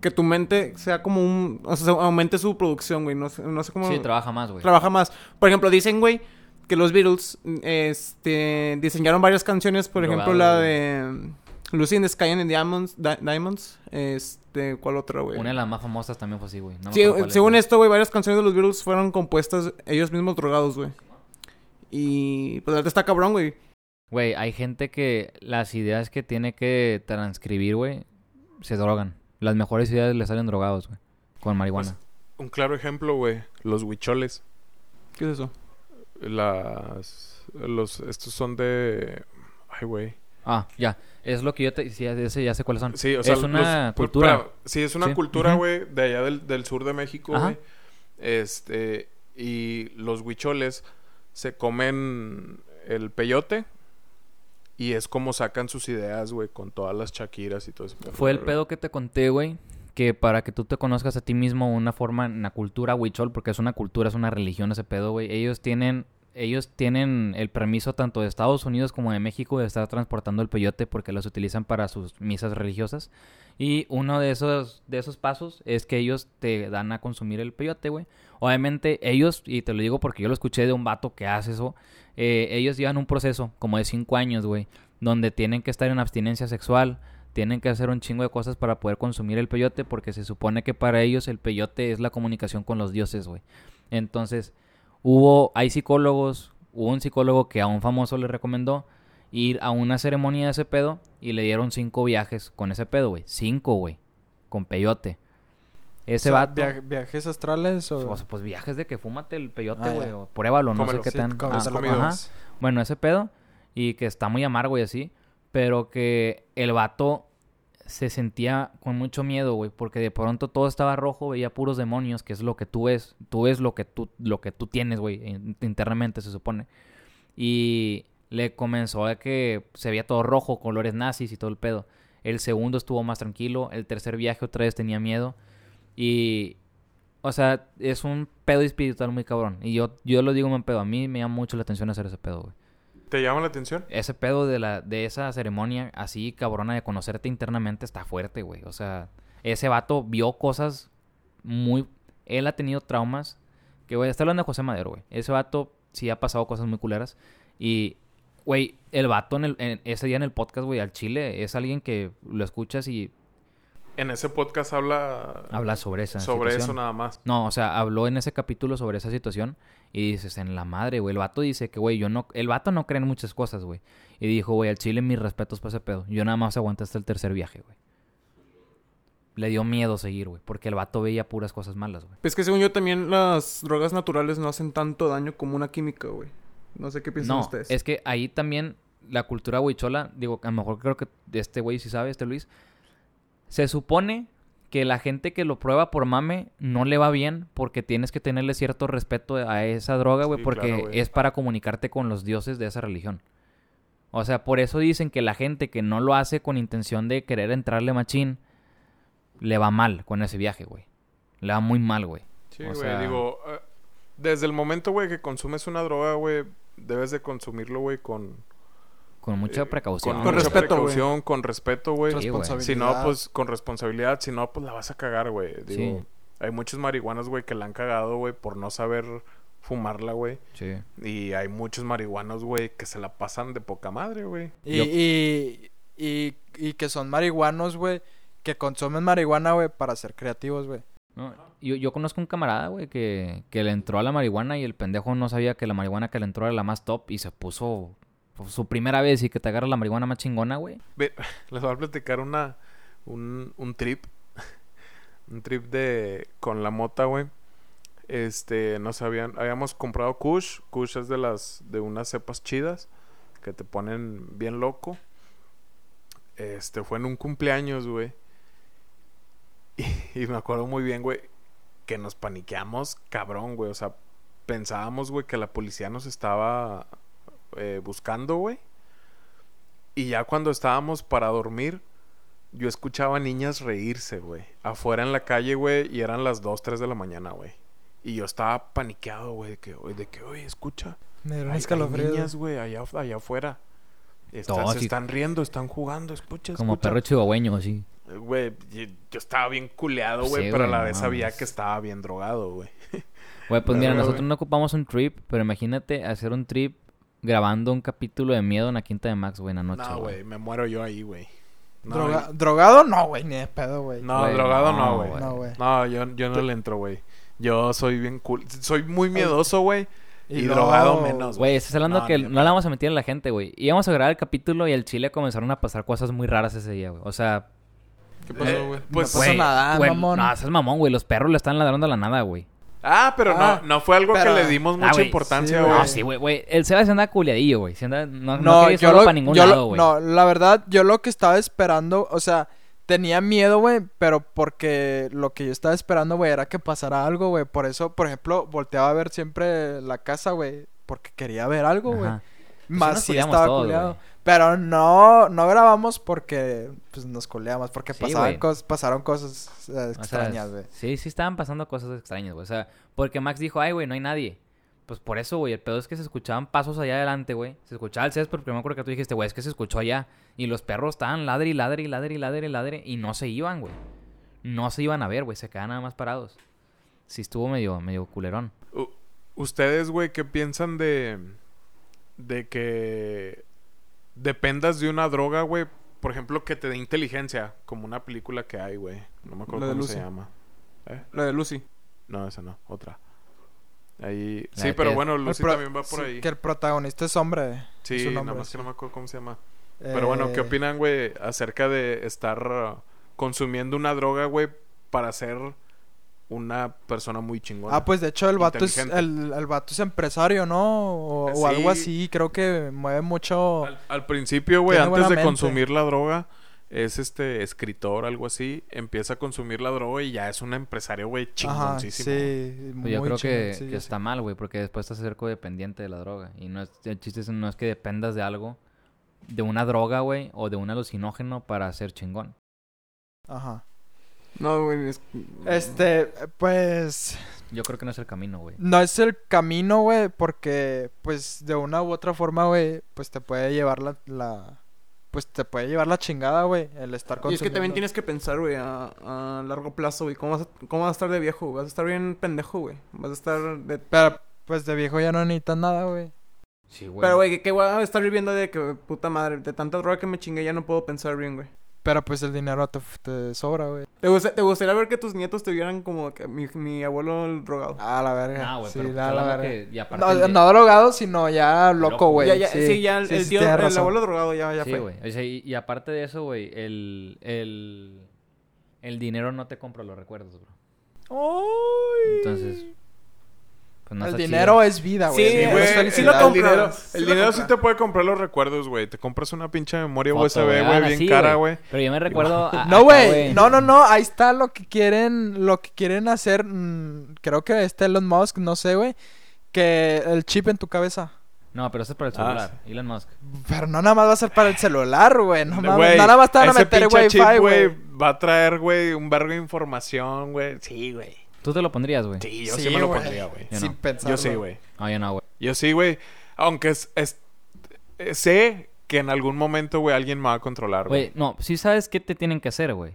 que tu mente sea como un, o sea, aumente su producción, güey, no sé, no sé cómo Sí, trabaja más, güey. trabaja más. Por ejemplo, dicen, güey, que los Beatles este diseñaron varias canciones, por ejemplo, la de Lucy in the Sky and the Diamonds, Di- Diamonds, este, ¿cuál otra, güey? Una de las más famosas también fue así, güey. No Sí, es, según esto, güey, varias canciones de los Beatles fueron compuestas ellos mismos drogados, güey. Y pues la está cabrón, güey. Güey, hay gente que las ideas que tiene que transcribir, güey, se drogan. Las mejores ideas le salen drogados, güey. Con marihuana. Un claro ejemplo, güey, los huicholes. ¿Qué es eso? Las los estos son de ay, güey. ah, ya. Es lo que yo te... Sí, ese ya sé cuáles son. Sí, o sea, es una los- cultura. pero- sí, es una Sí, cultura, güey, de allá del, del sur de México, güey. Este, y los huicholes se comen el peyote y es como sacan sus ideas, güey, con todas las chaquiras y todo eso. Fue el pedo que te conté, güey. Que para que tú te conozcas a ti mismo una forma en la cultura huichol, porque es una cultura, es una religión ese pedo, güey. Ellos tienen, ellos tienen el permiso tanto de Estados Unidos como de México de estar transportando el peyote porque los utilizan para sus misas religiosas. Y uno de esos, de esos pasos es que ellos te dan a consumir el peyote, güey. Obviamente ellos, y te lo digo porque yo lo escuché de un vato que hace eso, eh, ellos llevan un proceso como de cinco años, güey, donde tienen que estar en abstinencia sexual, tienen que hacer un chingo de cosas para poder consumir el peyote porque se supone que para ellos el peyote es la comunicación con los dioses, güey. Entonces, hubo, hay psicólogos, hubo un psicólogo que a un famoso le recomendó ir a una ceremonia de ese pedo y le dieron cinco viajes con ese pedo, güey. Cinco, güey. Con peyote. Ese O sea, vato... via- viajes astrales o pues viajes de que fúmate el peyote, Ah, güey. ya. o pruébalo, no Cómelo. sé qué Sí, tan... ah. Bueno, ese pedo. Y que está muy amargo y así. Pero que el vato se sentía con mucho miedo, güey. Porque de pronto todo estaba rojo, veía puros demonios, que es lo que tú ves. Tú ves lo que tú, lo que tú tienes, güey. in- Internamente se supone. Y le comenzó a que se veía todo rojo, colores nazis y todo el pedo. El segundo estuvo más tranquilo. El tercer viaje otra vez tenía miedo. Y... O sea, es un pedo espiritual muy cabrón. Y yo, yo lo digo un pedo. A mí me llama mucho la atención hacer ese pedo, güey ¿Te llama la atención? ese pedo de la de esa ceremonia así cabrona de conocerte internamente está fuerte, güey. O sea, ese vato vio cosas muy él ha tenido traumas que güey, está hablando de José Madero, güey. Ese vato sí ha pasado cosas muy culeras y güey, el vato en el en- ese día en el podcast, güey, al Chile es alguien que lo escuchas y En ese podcast habla habla sobre esa sobre situación. eso nada más. No, o sea, habló en ese capítulo sobre esa situación y dices, en la madre, güey. El vato dice que, güey, yo no... El vato no cree en muchas cosas, güey. Y dijo, güey, al chile mis respetos para ese pedo. Yo nada más aguanté hasta el tercer viaje, güey. Le dio miedo seguir, güey. Porque el vato veía puras cosas malas, güey. Es que según yo también las drogas naturales no hacen tanto daño como una química, güey. No sé qué piensan No, ustedes. es que ahí también la cultura huichola, digo, a lo mejor creo que este güey sí sabe, este Luis. Se supone que la gente que lo prueba por mame no le va bien porque tienes que tenerle cierto respeto a esa droga, güey, Sí, porque claro, es para comunicarte con los dioses de esa religión. O sea, por eso dicen que la gente que no lo hace con intención de querer entrarle machín, le va mal con ese viaje, güey. Le va muy mal, güey. Sí, güey, sea- digo, eh, desde el momento, güey, que consumes una droga, güey, debes de consumirlo, güey, con... Con mucha eh, precaución. Con, Con mucha respeto, güey. precaución, con respeto, güey. Sí. Si no, pues con responsabilidad. Si no, pues la vas a cagar, güey. Digo, Sí. hay muchos marihuanos, güey, que la han cagado, güey, por no saber fumarla, güey. Sí. Y hay muchos marihuanos, güey, que se la pasan de poca madre, güey. Y, Yo- y, y, y que son marihuanos, güey. Que consumen marihuana, güey, para ser creativos, güey. No, yo, yo conozco un camarada, güey, que, que le entró a la marihuana y el pendejo no sabía que la marihuana que le entró era la más top y se puso pues, su primera vez y que te agarra la marihuana más chingona, güey. Les voy a platicar una... Un, un trip. un trip de... Con la mota, güey. Este... Nos habían... Habíamos comprado Kush. Kush es de las... De unas cepas chidas. Que te ponen bien loco. Este... Fue en un cumpleaños, güey. Y, y me acuerdo muy bien, güey. Que nos paniqueamos cabrón, güey. O sea... Pensábamos, güey, que la policía nos estaba... eh, buscando, güey. Y ya cuando estábamos para dormir, yo escuchaba niñas reírse, güey. Afuera en la calle, güey, y eran las 2, 3 de la mañana, güey. Y yo estaba paniqueado, güey, de que, oye, de que, oye, escucha. Me dieron escalofríos. niñas, güey, allá, allá afuera. Se sí. están riendo, están jugando, escucha, Como escucha. perro chihuahueño, así. Eh, Güey, yo estaba bien culeado, güey, Sí, pero a la no vez sabía que estaba bien drogado, güey. Güey, pues mira, nosotros no ocupamos un trip, pero imagínate hacer un trip grabando un capítulo de miedo en la quinta de Max, güey, en la noche, No, güey. me muero yo ahí, güey. No, Droga- ¿Drogado? No, güey, ni de pedo, güey. No, Güey, drogado no, güey. No, güey. No, yo, yo no le entro, güey. Yo soy bien cool. Soy muy miedoso, güey. Y, drogado menos, Güey, estás hablando No, que no le vamos a mentir a la gente, güey. Íbamos a grabar el capítulo y al chile comenzaron a pasar cosas muy raras ese día, güey. O sea, ¿Qué pasó, pasó, güey? Pues, No pasó nada, mamón. No, seas mamón, güey. Los perros le están ladrando a la nada, güey. Ah, pero Ah, no, no fue algo pero- que le dimos Ah, mucha güey, importancia, sí, güey. No, sí, güey, güey. El Seba se anda culiadillo, güey. Se anda- no, no, No, yo lo, para ningún yo lado, güey. no, la verdad, yo lo que estaba esperando, o sea, tenía miedo, güey, pero porque lo que yo estaba esperando, güey, era que pasara algo, güey. Por eso, por ejemplo, volteaba a ver siempre la casa, güey, porque quería ver algo, güey. Sí Más si culeamos estaba todos, culeado. Pero no, no grabamos porque pues nos coleamos, porque Sí, pasaban güey. cos- pasaron cosas eh, O sea, extrañas, güey. Sí, sí estaban pasando cosas extrañas, güey. O sea, porque Max dijo, ay, güey, no hay nadie. Pues por eso, güey. El pedo es que se escuchaban pasos allá adelante, güey. Se escuchaba el césped, porque me acuerdo que tú dijiste, güey, es que se escuchó allá. Y los perros estaban ladre y ladre y ladre y ladre y ladre. Y no se iban, güey. No se iban a ver, güey. Se quedaban nada más parados. Sí estuvo medio, medio culerón. Ustedes, güey, ¿qué piensan de. De que. dependas de una droga, güey? Por ejemplo, que te dé inteligencia, como una película que hay, güey. No me acuerdo cómo Lucy. se llama. ¿Eh? La de Lucy. No, esa no, otra. Ahí. La Sí, de pero bueno, Lucy pro- también va por sí, ahí. Que el protagonista es hombre. Sí, es un nada hombre, más sí. que no me acuerdo cómo se llama. Pero bueno, ¿qué Eh, opinan, güey, acerca de estar uh, consumiendo una droga, güey, para ser una persona muy chingona? Ah, pues de hecho el vato es el, el vato es empresario, ¿no? O, o algo Sí. así, creo que mueve mucho. Al, al principio, güey, antes de consumir la droga, es este escritor, algo así, empieza a consumir la droga y ya es un empresario, güey, Ajá, chingoncísimo. sí, Pues muy yo creo que, sí, está mal, güey. Porque después estás cerco dependiente de la droga. Y no es, el chiste es- no es que dependas de algo. De una droga, güey. O de un alucinógeno para ser chingón. Ajá. No, güey. es- Este, pues Yo creo que no es el camino, güey. no es el camino, güey, porque pues de una u otra forma, güey, pues te puede llevar la, la pues te puede llevar la chingada, güey, el estar Y es que también consumiendo. tienes que pensar, güey, a, a largo plazo, güey. ¿Cómo vas, a, ¿Cómo vas a estar de viejo? Vas a estar bien pendejo, güey. Vas a estar de... Pero pues de viejo ya no necesitas nada, güey. Sí, güey. Pero, güey, ¿qué voy a estar viviendo de que, puta madre, de tanta droga que me chingué ya no puedo pensar bien, güey? Pero pues el dinero te, te sobra, güey. ¿Te, gusta- ¿Te gustaría ver que tus nietos te vieran como que mi, mi abuelo el drogado? Ah, la verga. No, güey, sí, pero la, pues, verga. que- y aparte No, el de- no drogado, sino ya loco, güey. ya, ya, sí, ya el, sí, el sí, tío, tienes el abuelo drogado ya, ya Sí, fue. güey. O sea, y, y aparte de eso, güey, el, el... El dinero no te compra los recuerdos, bro. ¡Ay! Entonces, pues no el dinero chido. es vida, güey. Sí, güey, felicidad. sí lo el compras, dinero, sí el dinero sí te puede comprar los recuerdos, güey. Te compras una pinche memoria Foto, USB, güey. Ah, bien sí, cara, güey. Pero yo me recuerdo. a- No, güey. No, no, no. Ahí está lo que quieren, lo que quieren hacer. mm, creo que este Elon Musk, no sé, güey. Que el chip en tu cabeza. No, pero eso es para el Ah, celular. Elon Musk. Pero no nada más va a ser para el celular, güey. No nada más te van a meter Wi-Fi, güey. Va a traer, güey, un vergo de información, güey. Sí, güey. ¿Tú te lo pondrías, güey? Sí, yo Sí, sí, me lo pondría, güey. Sin no. pensarlo. Yo sí, güey. No, yo no, güey. Yo sí, güey. Aunque es, es- eh, sé que en algún momento, güey, alguien me va a controlar, Güey, güey. no, sí sabes qué te tienen que hacer, güey.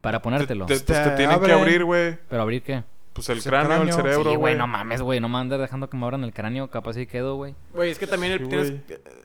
Para Te, ponértelo. te- pues, te Te tienen que abrir, güey. Pero abrir qué? Pues el Pues el cráneo, el cerebro, sí, güey, no mames, güey. No me andes dejando que me abran el cráneo. Capaz sí quedo, güey. Güey, es que también el Sí, tienes-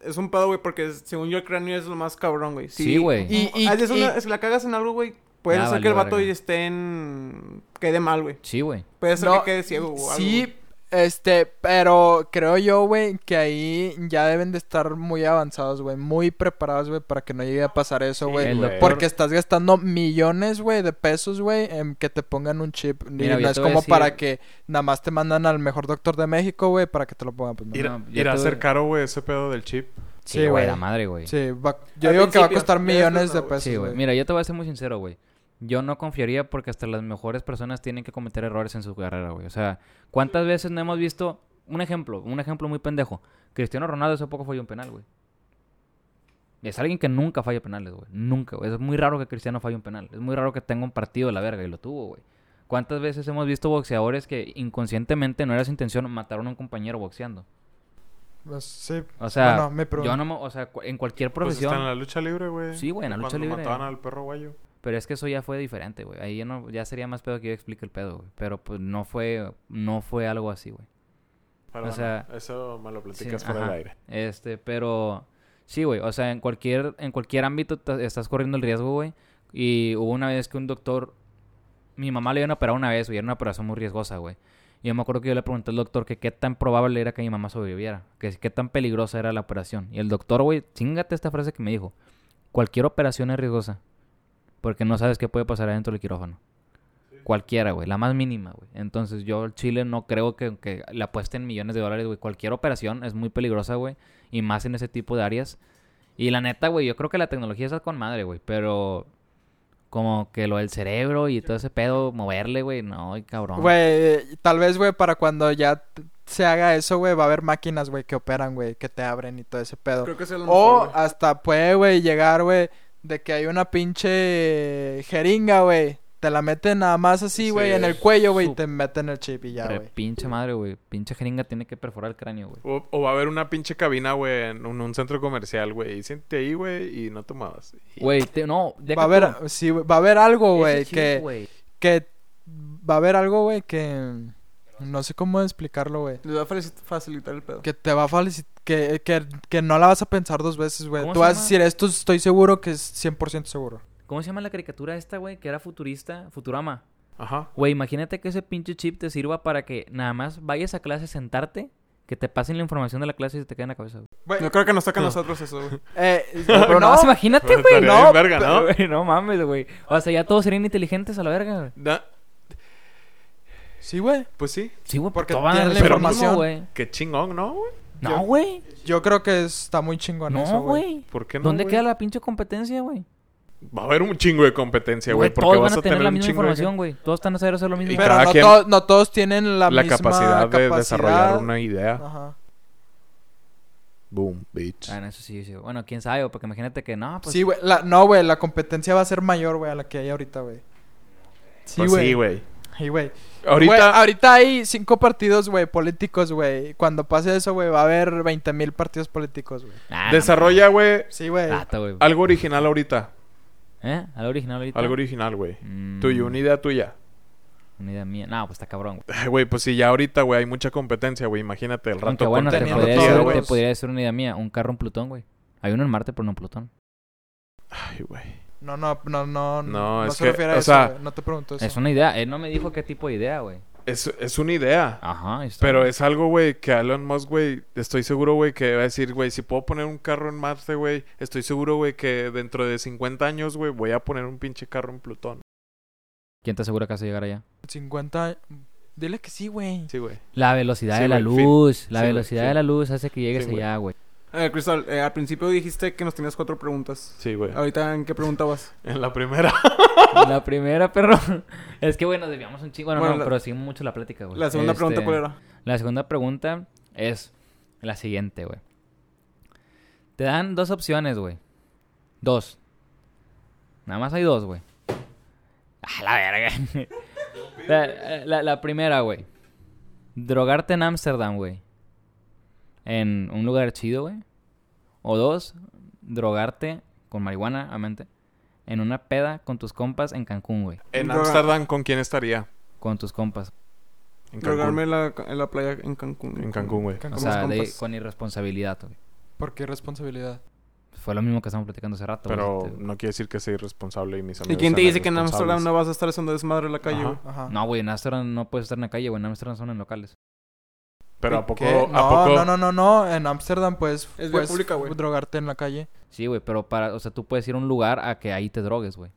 es un pedo, güey, porque según yo el cráneo es lo más cabrón, güey. Sí, güey. Y- y- y- si la cagas en algo, güey, puede Ya ser que el vato verga. esté en... quede mal, güey. Sí, güey. Puede ser No, que quede ciego o algo. Sí, este, pero creo yo, güey, que ahí ya deben de estar muy avanzados, güey, muy preparados, güey, para que no llegue a pasar eso, Sí, güey. Doctor- Porque estás gastando millones, güey, de pesos, güey, en que te pongan un chip. Mira, y no es como decir- para que nada más te mandan al mejor doctor de México, güey, para que te lo pongan. Pues, no. Ir- No, irá a ser caro, güey, ese pedo del chip. Sí, Sí, güey, güey. la madre, güey. Sí, va- yo Al digo que va a costar ya millones de pesos, Sí, güey. Mira, yo te voy a ser muy sincero, güey. Yo no confiaría porque hasta las mejores personas tienen que cometer errores en su carrera, güey. O sea, ¿cuántas veces no hemos visto un ejemplo, un ejemplo muy pendejo? Cristiano Ronaldo hace poco falló un penal, güey. Es alguien que nunca falla penales, güey. Nunca, güey. Es muy raro que Cristiano falle un penal. Es muy raro que tenga un partido de la verga y lo tuvo, güey. ¿Cuántas veces hemos visto boxeadores que inconscientemente no era su intención mataron a un compañero boxeando? Pues, sí. O sea, Bueno, me pregunto. yo no me, o sea, en cualquier Pues profesión, está en la lucha libre, güey. Sí, güey, en la lucha Cuando libre. mataban al perro guayo. Pero es que eso ya fue diferente, güey. Ahí ya no, ya sería más pedo que yo explique el pedo, güey. Pero pues no fue, no fue algo así, güey. Perdón, sea, eso me lo platicas Sí, del ajá. aire. Este, pero sí, güey. O sea, en cualquier, en cualquier ámbito estás corriendo el riesgo, güey. Y hubo una vez que un doctor, mi mamá le iban a operar una vez, güey. Era una operación muy riesgosa, güey. Y yo me acuerdo que yo le pregunté al doctor que qué tan probable era que mi mamá sobreviviera. Que qué tan peligrosa era la operación. Y el doctor, güey, chingate esta frase que me dijo. Cualquier operación es riesgosa. Porque no sabes qué puede pasar adentro del quirófano. Cualquiera, güey. La más mínima, güey. Entonces yo, el Chile, no creo que, que le apuesten millones de dólares, güey. Cualquier operación es muy peligrosa, güey. Y más en ese tipo de áreas. Y la neta, güey, yo creo que la tecnología está con madre, güey. Pero como que lo del cerebro y todo ese pedo, moverle, güey. No, ay, cabrón. Güey, tal vez, güey, para cuando ya se haga eso, güey, va a haber máquinas, güey, que operan, güey, que te abren y todo ese pedo. Creo que es el O mejor, hasta puede, güey, llegar, güey, de que hay una pinche jeringa, güey. Te la meten nada más así, Sí, güey, en el cuello, güey, y te meten el chip y ya, güey. pinche madre, güey. Pinche jeringa tiene que perforar el cráneo, güey. O, o va a haber una pinche cabina, güey, en un, un centro comercial, güey. Y siéntate ahí, güey, y no te. Y- Güey, te- no, deja Va a haber, tú. sí, va a haber algo, güey, que, güey. que va a haber algo, güey, que no sé cómo explicarlo, güey. Les va a faci- facilitar el pedo. Que te va a facilitar, que, que, que no la vas a pensar dos veces, güey. ¿Cómo Tú vas a decir, esto estoy seguro que es 100% seguro. ¿Cómo se llama la caricatura esta, güey? Que era futurista, Futurama. Ajá. Güey, imagínate que ese pinche chip te sirva para que nada más vayas a clase, sentarte, que te pasen la información de la clase y se te quede en la cabeza, güey. Yo creo que nos toca a nosotros eso, güey. Eh, Pero no, nada más imagínate, güey. No, verga, ¿no? güey, no mames, güey. O sea, ya todos serían inteligentes a la verga, güey. Da- Sí, güey. pues sí. Sí, güey, Porque todos van a tienen la información. mismo, güey. Qué chingón, ¿no, güey? No, güey. Yo creo que está muy chingón eso, No, güey. güey. ¿Por qué no, ¿Dónde queda la pinche competencia, güey? Va a haber un chingo de competencia, güey. Porque todos vas van a tener la un misma chingo de información, güey. Todos están a saber hacer lo mismo. Y Pero no, quien- to- no todos tienen la, la misma capacidad de capacidad. desarrollar una idea. Ajá. Boom, bitch. Ah, no, eso sí, sí. Bueno, quién sabe, porque imagínate que no, pues. Sí, güey. la- No, güey. La competencia va a ser mayor, güey, a la que hay ahorita, güey. Sí, Pues güey. sí, güey. Sí, güey. Ahorita, Güey, ahorita hay cinco partidos, güey, políticos, güey. Cuando pase eso, güey, va a haber 20 mil partidos políticos, güey. Ah, no desarrolla, güey, Sí, güey. algo original ahorita. ¿Eh? ¿Algo original ahorita? Algo original, güey. Mm, Tuyo, una idea tuya. Una idea mía. No, pues está cabrón, güey. Ay, Güey, pues si ya ahorita, güey, hay mucha competencia, güey. Imagínate el rato Aunque bueno, te podría, todo, decir, te podría decir una idea mía. Un carro en Plutón, güey. Hay uno en Marte, pero no en Plutón. Ay, güey. No, no, no, no. No, es se que, refiere a o eso, sea, güey. No te pregunto eso. Es una idea. Él no me dijo qué tipo de idea, güey. Es, es una idea. Ajá. está Pero bien. es algo, güey, que Elon Musk, güey, estoy seguro, güey, que va a decir, güey, si puedo poner un carro en Marte, güey, estoy seguro, güey, que dentro de 50 años, güey, voy a poner un pinche carro en Plutón. ¿Quién te asegura que vas a llegar allá? 50... Dile que sí, güey. Sí, güey. La velocidad Sí, de la güey, fin. luz. La Sí, velocidad sí. de la luz hace que llegues Sí, allá, güey. Eh, Cristal, eh, al principio dijiste que nos tenías cuatro preguntas. Sí, güey. Ahorita, ¿en qué pregunta vas? En la primera. La primera, perro. Es que, güey, nos desviamos un chingo. Bueno, Bueno, no, la- pero sigue mucho la plática, güey. La segunda pregunta, Este, ¿cuál era? La segunda pregunta es la siguiente, güey. Te dan dos opciones, güey. Dos. Nada más hay dos, güey. A la verga. la, la- la primera, güey. Drogarte en Ámsterdam, güey. En un lugar chido, güey. O dos, drogarte con marihuana, a mente. En una peda con tus compas en Cancún, güey. En Ámsterdam, ¿con quién estaría? Con tus compas. En. Drogarme en la, en la playa en Cancún. En Cancún, güey. O sea, de- con irresponsabilidad, güey. ¿Por qué responsabilidad? Fue lo mismo que estamos platicando hace rato. güey. Pero Este, no quiere decir que sea irresponsable y mis ¿Y amigos quién te dice que en Amsterdam no vas a estar haciendo desmadre en la calle, Ajá. güey? Ajá. No, güey, en Amsterdam no puedes estar en la calle, güey. En Amsterdam son en locales. Pero a poco... ¿A No, poco? no, no, no, no. En Ámsterdam puedes, vía puedes pública, güey. drogarte en la calle. Sí, güey, pero para... O sea, tú puedes ir a un lugar a que ahí te drogues, güey.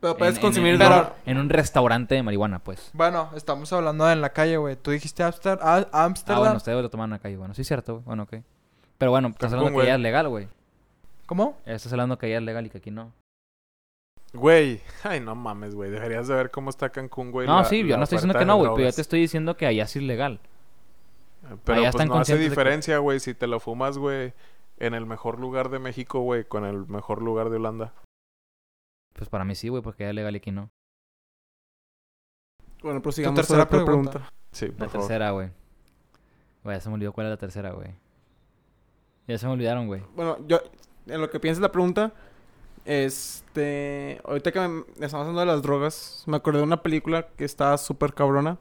Pero puedes En- consumir en, en, un restaurante de marihuana, pues. Bueno, estamos hablando de en la calle, güey. Tú dijiste Amster- ah, Ah, Ámsterdam. bueno, ustedes lo toman en la calle. Bueno, sí es cierto, güey. Bueno, ok. Pero bueno, estás hablando que ya es legal, güey. ¿Cómo? Estás hablando que ya es legal y que aquí no. Güey, ay, no mames, güey. Deberías de ver cómo está Cancún, güey. no, la- sí, yo no estoy diciendo que no, güey. Pero yo te estoy diciendo que allá sí es legal. Pero Allá pues están no hace que- diferencia, güey, si te lo fumas, güey, en el mejor lugar de México, güey, con el mejor lugar de Holanda. Pues para mí sí, güey, porque ya es legal y aquí no. Bueno, prosigamos tercera con la pregunta. pregunta. Sí, La por favor. tercera, güey. Güey, ya se me olvidó cuál es la tercera, güey. Ya se me olvidaron, güey. Bueno, yo, en lo que piensas la pregunta, este, ahorita que me- estamos hablando de las drogas, me acordé de una película que está súper cabrona.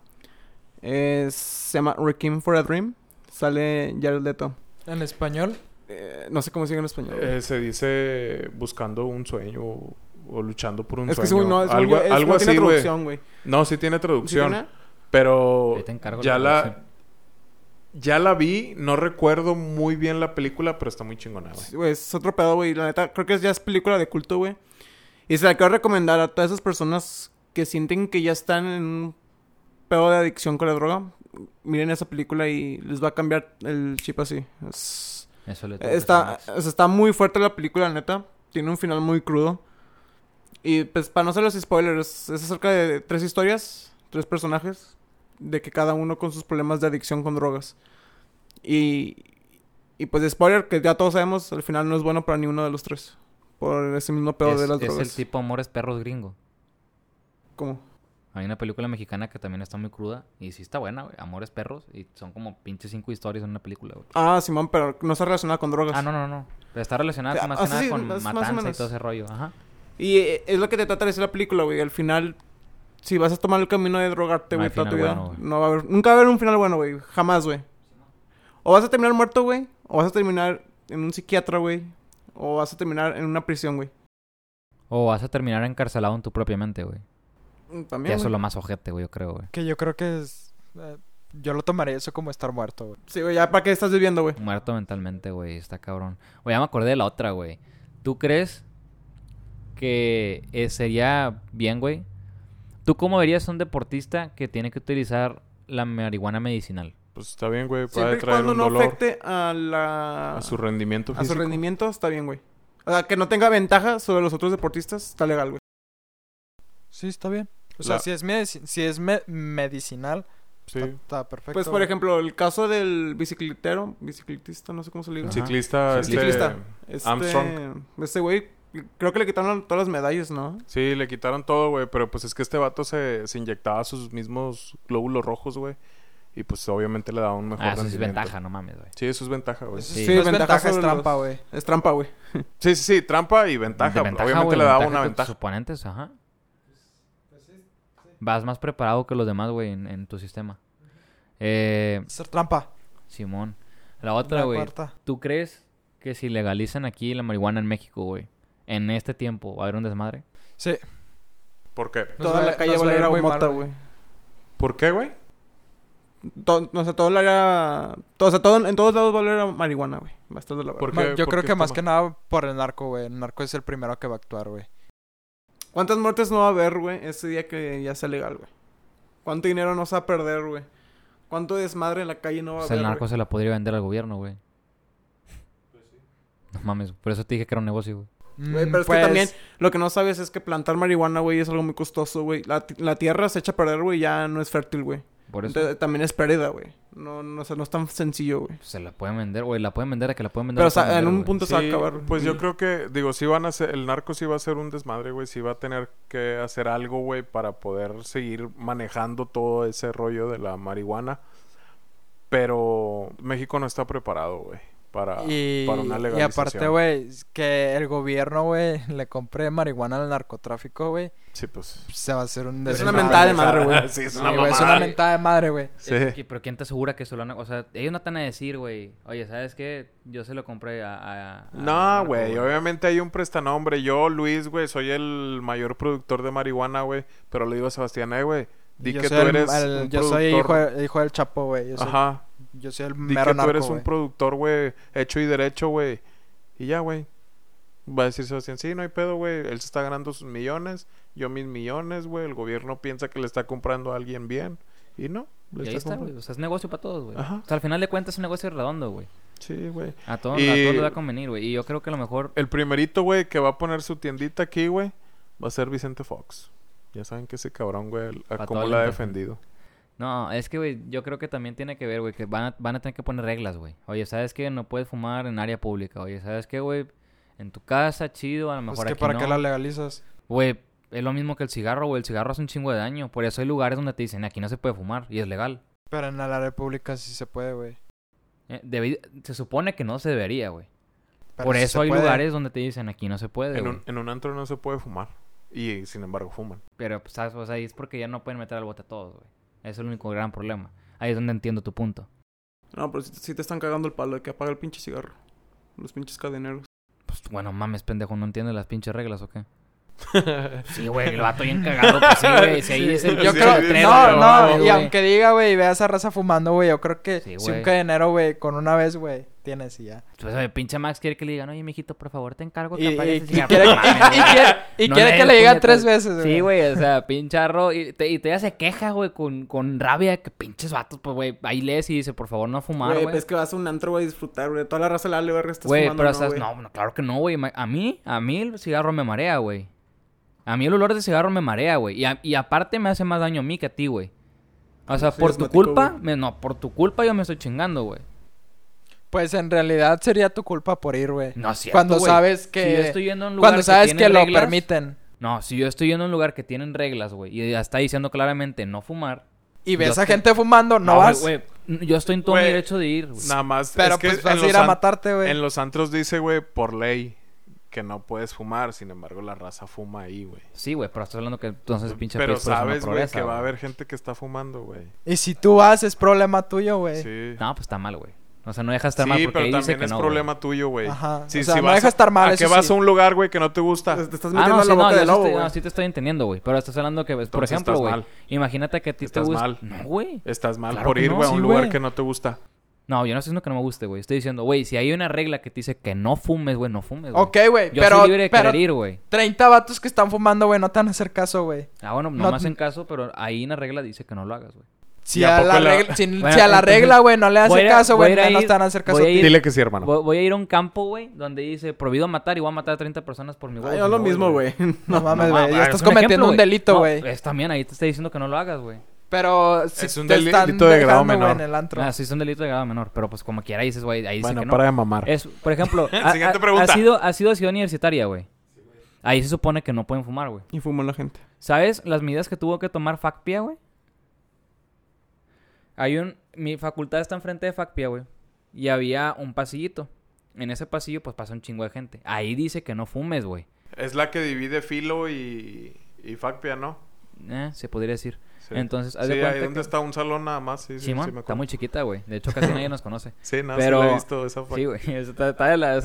Es, se llama Requiem for a Dream. Sale Jared Leto. En español. Eh, no sé cómo sigue en español. Eh, se dice buscando un sueño o, o luchando por un es que sueño. sí, güey, no, es algo es- algo no tiene así, güey. traducción, güey. No, sí tiene ¿Sí traducción. tiene? Pero Ahí te encargo ya la la, ya la vi, no recuerdo muy bien la película, pero está muy chingona, güey. Sí, güey, es otro pedo, güey. La neta, creo que ya es película de culto, güey. Y se la quiero recomendar a todas esas personas que sienten que ya están en un pedo de adicción con la droga. Miren esa película y les va a cambiar el chip así. Es- Eso le está, sea, está muy fuerte la película, neta. Tiene un final muy crudo. Y pues, para no hacer los spoilers, es acerca de tres historias, tres personajes, de que cada uno con sus problemas de adicción con drogas. Y, y pues, de spoiler, que ya todos sabemos, al final no es bueno para ninguno de los tres. Por ese mismo pedo es, de las es drogas. el tipo Amores Perros gringo. ¿Cómo? Hay una película mexicana que también está muy cruda y sí está buena, güey. Amores Perros y son como pinches cinco historias en una película, güey. Ah, Simón, pero no está relacionada con drogas. Ah, no, no, no. Está relacionada Ah, más ah, que nada sí, con matanza y todo ese rollo. Ajá. Y eh, es lo que te trata de decir la película, güey. Al final, si vas a tomar el camino de drogarte, güey, toda tu vida, bueno, no va a haber, nunca va a haber un final bueno, güey. Jamás, güey. O vas a terminar muerto, güey. O vas a terminar en un psiquiatra, güey. O vas a terminar en una prisión, güey. O vas a terminar encarcelado en tu propia mente, güey. Que También, eso es lo más ojete, güey, yo creo, güey. Que yo creo que es... eh, yo lo tomaría eso como estar muerto, güey. Sí, güey, ya para qué estás viviendo, güey. Muerto mentalmente, güey. Está cabrón. Güey, ya me acordé de la otra, güey. ¿Tú crees que eh, sería bien, güey? ¿Tú cómo verías a un deportista que tiene que utilizar la marihuana medicinal? Pues está bien, güey. Siempre Puede y traer cuando un no dolor afecte a la... a su rendimiento a su rendimiento, está bien, güey. O sea, que no tenga ventaja sobre los otros deportistas, está legal, güey. Sí, está bien. O sea, La- si es, medici- si es me- medicinal, Sí. está, está perfecto. Pues, por ejemplo, el caso del bicicletero, bicicletista, no sé cómo se le diga. Ciclista, este, Ciclista. Este, Armstrong. Este güey, creo que le quitaron todas las medallas, ¿no? Sí, le quitaron todo, güey. Pero pues es que este vato se, se inyectaba sus mismos glóbulos rojos, güey. Y pues obviamente le daba un mejor Ah, eso es ventaja, no mames, güey. Sí, eso es ventaja, güey. Sí. sí, no es ventaja ventaja, es trampa, güey. Es trampa, güey. Sí, sí, sí. Trampa y ventaja. Obviamente le daba ventaja una ventaja. tus oponentes, ajá. Vas más preparado que los demás, güey, en, en tu sistema. Eh, Ser trampa. Simón. La otra, La güey. ¿Tú crees que si legalizan aquí la marihuana en México, güey, en este tiempo va a haber un desmadre? Sí. ¿Por qué? Nos Toda la calle va a ir mota, güey. ¿Por qué, güey? To- o sea, todo área... todo- o sea, todo, en todos lados va a oler a marihuana, güey. Va a estar de la Yo creo qué que más que nada por el narco, güey. El narco es el primero que va a actuar, güey. ¿Cuántas muertes no va a haber, güey, ese día que ya sea legal, güey? ¿Cuánto dinero no se va a perder, güey? ¿Cuánto desmadre en la calle no va a Pues el haber, narco güey? se la podría vender al gobierno, güey. No mames, por eso te dije que era un negocio, güey. Güey, Mm, pero es pues, que también lo que no sabes es que plantar marihuana, güey, es algo muy costoso, güey. La tierra se echa a perder, güey, ya no es fértil, güey. Por eso Entonces, también es pérdida, güey. No, no, o sea, no es tan sencillo, güey. se la pueden vender, güey. La pueden vender a que la pueden vender. Pero o sea, en un güey. punto se va a acabar. Pues yo creo que, digo, sí van a ser, el narco sí va a ser un desmadre, güey, sí va a tener que hacer algo, güey, para poder seguir manejando todo ese rollo de la marihuana. Pero México no está preparado, güey, para, Y, para una y legalización. aparte, güey, que el gobierno, güey, le compre marihuana al narcotráfico, güey, Sí, pues. se va a hacer un Es una mentada de madre, güey. Sí, es Sí, una es una mentada de madre, güey. Sí. Es que, pero ¿quién te asegura que se lo van a... O sea, ellos no te van a decir, güey, oye, ¿sabes qué? Yo se lo compré a... a- a- No, güey, obviamente hay un prestanombre. Yo, Luis, güey, soy el mayor productor de marihuana, güey. Pero le digo a Sebastián, eh, güey, di yo que soy tú el- eres el- yo soy hijo, de- hijo del Chapo, güey. Soy, Ajá. Yo soy el Di mero que tú eres un productor, güey, hecho y derecho, güey. Y ya, güey. Va a decir Sebastián, sí, no hay pedo, güey. Él se está ganando sus millones, yo mis millones, güey. El gobierno piensa que le está comprando a alguien bien. Y no, le Y ahí está está, güey. comprando. O sea, es negocio para todos, güey. O sea, al final de cuentas es un negocio redondo, güey. Sí, güey. A todos, Y- a todos les va a convenir, güey. Y yo creo que a lo mejor... El primerito, güey, que va a poner su tiendita aquí, güey, va a ser Vicente Fox. Ya saben que ese cabrón, güey, a cómo la ha defendido. No, es que, güey, yo creo que también tiene que ver, güey, que van a, van a tener que poner reglas, güey. Oye, ¿sabes qué? No puedes fumar en área pública. Oye, ¿sabes qué, güey? En tu casa, chido, a lo Pues mejor que aquí para no. qué la legalizas. Güey, es lo mismo que el cigarro, güey. El cigarro hace un chingo de daño. Por eso hay lugares donde te dicen, aquí no se puede fumar. Y es legal. Pero en la república sí se puede, güey. Eh, se supone que no se debería, güey. Pero Por eso hay puede. lugares donde te dicen, aquí no se puede, En un, en un antro no se puede fumar. Y sin embargo fuman. Pero, pues, ¿sabes? O sea, ahí es porque ya no pueden meter al bote a todos, güey. Es el único gran problema. Ahí es donde entiendo tu punto. No, pero si, te están cagando el palo de que apaga el pinche cigarro. Los pinches cadeneros. Pues, bueno, mames, pendejo, ¿no entiendes las pinches reglas o qué? Sí, güey, el vato bien cagado, pues sí, güey. Si ahí dice el Yo creo, no, no, y aunque diga, güey, y vea esa raza fumando, güey, yo creo que Sí, si un cadenero, güey, con una vez, güey, tienes y ya. Pues, oye, pinche Max quiere que le digan, oye, mijito, por favor, te encargo que Y, apagues y ese cigarro". quiere, y- quiere, y No quiere le que le des diga puñetas. tres veces, güey. Sí, güey, o sea, pinche arro. Y te, y te ya se queja, güey, con, con rabia. Que pinches vatos, pues, güey. Ahí lees y dice, por favor, no fumar, Güey, güey. pues es que vas a un antro, güey, a disfrutar, güey. Toda la raza le vale verga, estás Güey, fumando, pero ¿no, estás... No, no, claro que no, güey. A mí, a mí el cigarro me marea, güey. A mí el olor de cigarro me marea, güey. Y, a- y aparte me hace más daño a mí que a ti, güey. O sea, Sí, por tu culpa... me- no, por tu culpa yo me estoy chingando, güey. Pues en realidad sería tu culpa por ir, güey. No es cierto, Cuando güey. sabes que... Si yo estoy yendo a un lugar Cuando sabes que, lo permiten. No, si yo estoy yendo a un lugar que tienen reglas, güey. Y ya está diciendo claramente no fumar. Y ves a te- gente fumando, no, vas. güey, yo estoy en todo mi derecho de ir, güey. Nada más. pero es que pues en vas a los ir a matarte, güey. En los antros dice, güey, por ley que no puedes fumar. Sin embargo, la raza fuma ahí, güey. Sí, güey, pero estás hablando que entonces pinche Pero sabes, güey, que va a haber gente que está fumando, güey. Y si tú vas, es problema tuyo, güey. Sí. No, pues está mal, güey. O sea, no deja de estar mal Sí, porque pero ahí también dice que es no, problema tuyo, güey. Ajá. Sí, O sea, si no vas deja a- estar mal, ¿A que vas sí. a un lugar, güey, que no te gusta? Te, te estás güey. Ah, metiendo no, en sí, la no, boca yo del lobo, estoy, güey. no, sí te estoy entendiendo, güey. Pero estás hablando que, pues, por Entonces ejemplo, estás güey. mal. Imagínate que a ti te Estás gusta... mal. No, güey. Estás mal Claro por ir, no, güey, a sí, un lugar güey. que no te gusta. No, yo no estoy diciendo que no me guste, güey. Estoy diciendo, güey, si hay una regla que te dice que no fumes, güey, no fumes, güey. Ok, güey, Yo pero... soy libre de pero querer ir, güey. 30 vatos que están fumando, güey, no te van a hacer caso, güey. Ah, bueno, No- no me hacen caso, pero ahí en la regla dice que no lo hagas, güey. Si ¿Y a la la- regla, si, Bueno, si a la entonces, regla, güey, no le hace a- caso, güey, te van a hacer caso a a ti. ir- Dile que sí, hermano. Voy, voy a ir a un campo, güey, donde dice prohibido matar y voy a matar a 30 personas por mi huevo. Ay, es lo mismo, güey. No mames, No, güey, ya es estás un cometiendo ejemplo, un delito, güey. es también ahí te está diciendo que no lo hagas, güey. Pero si Es un te están delito de grado menor. en el antro. Ah, sí, es un delito de grado menor, pero pues como quiera dices, güey, ahí dice Bueno, que no. para de mamar. Es, por ejemplo, ha, ha sido, ha sido ciudad universitaria, güey. Ahí se supone que no pueden fumar, güey. Y fumó la gente. ¿Sabes las medidas que tuvo que tomar FACPIA, güey? Hay un... Mi facultad está enfrente de FACPIA, güey. Y había un pasillito. En ese pasillo, pues, pasa un chingo de gente. Ahí dice que no fumes, güey. Es la que divide Filo y, y Facpia, ¿no? Eh, se podría decir. Sí. Entonces, haz sí, de ahí donde que- está un salón nada más. Sí, sí, Simón, sí, me está muy chiquita, güey. De hecho, casi nadie nos conoce. Sí, nada, Pero- sí la he visto esa foto. Sí, güey. Está, la-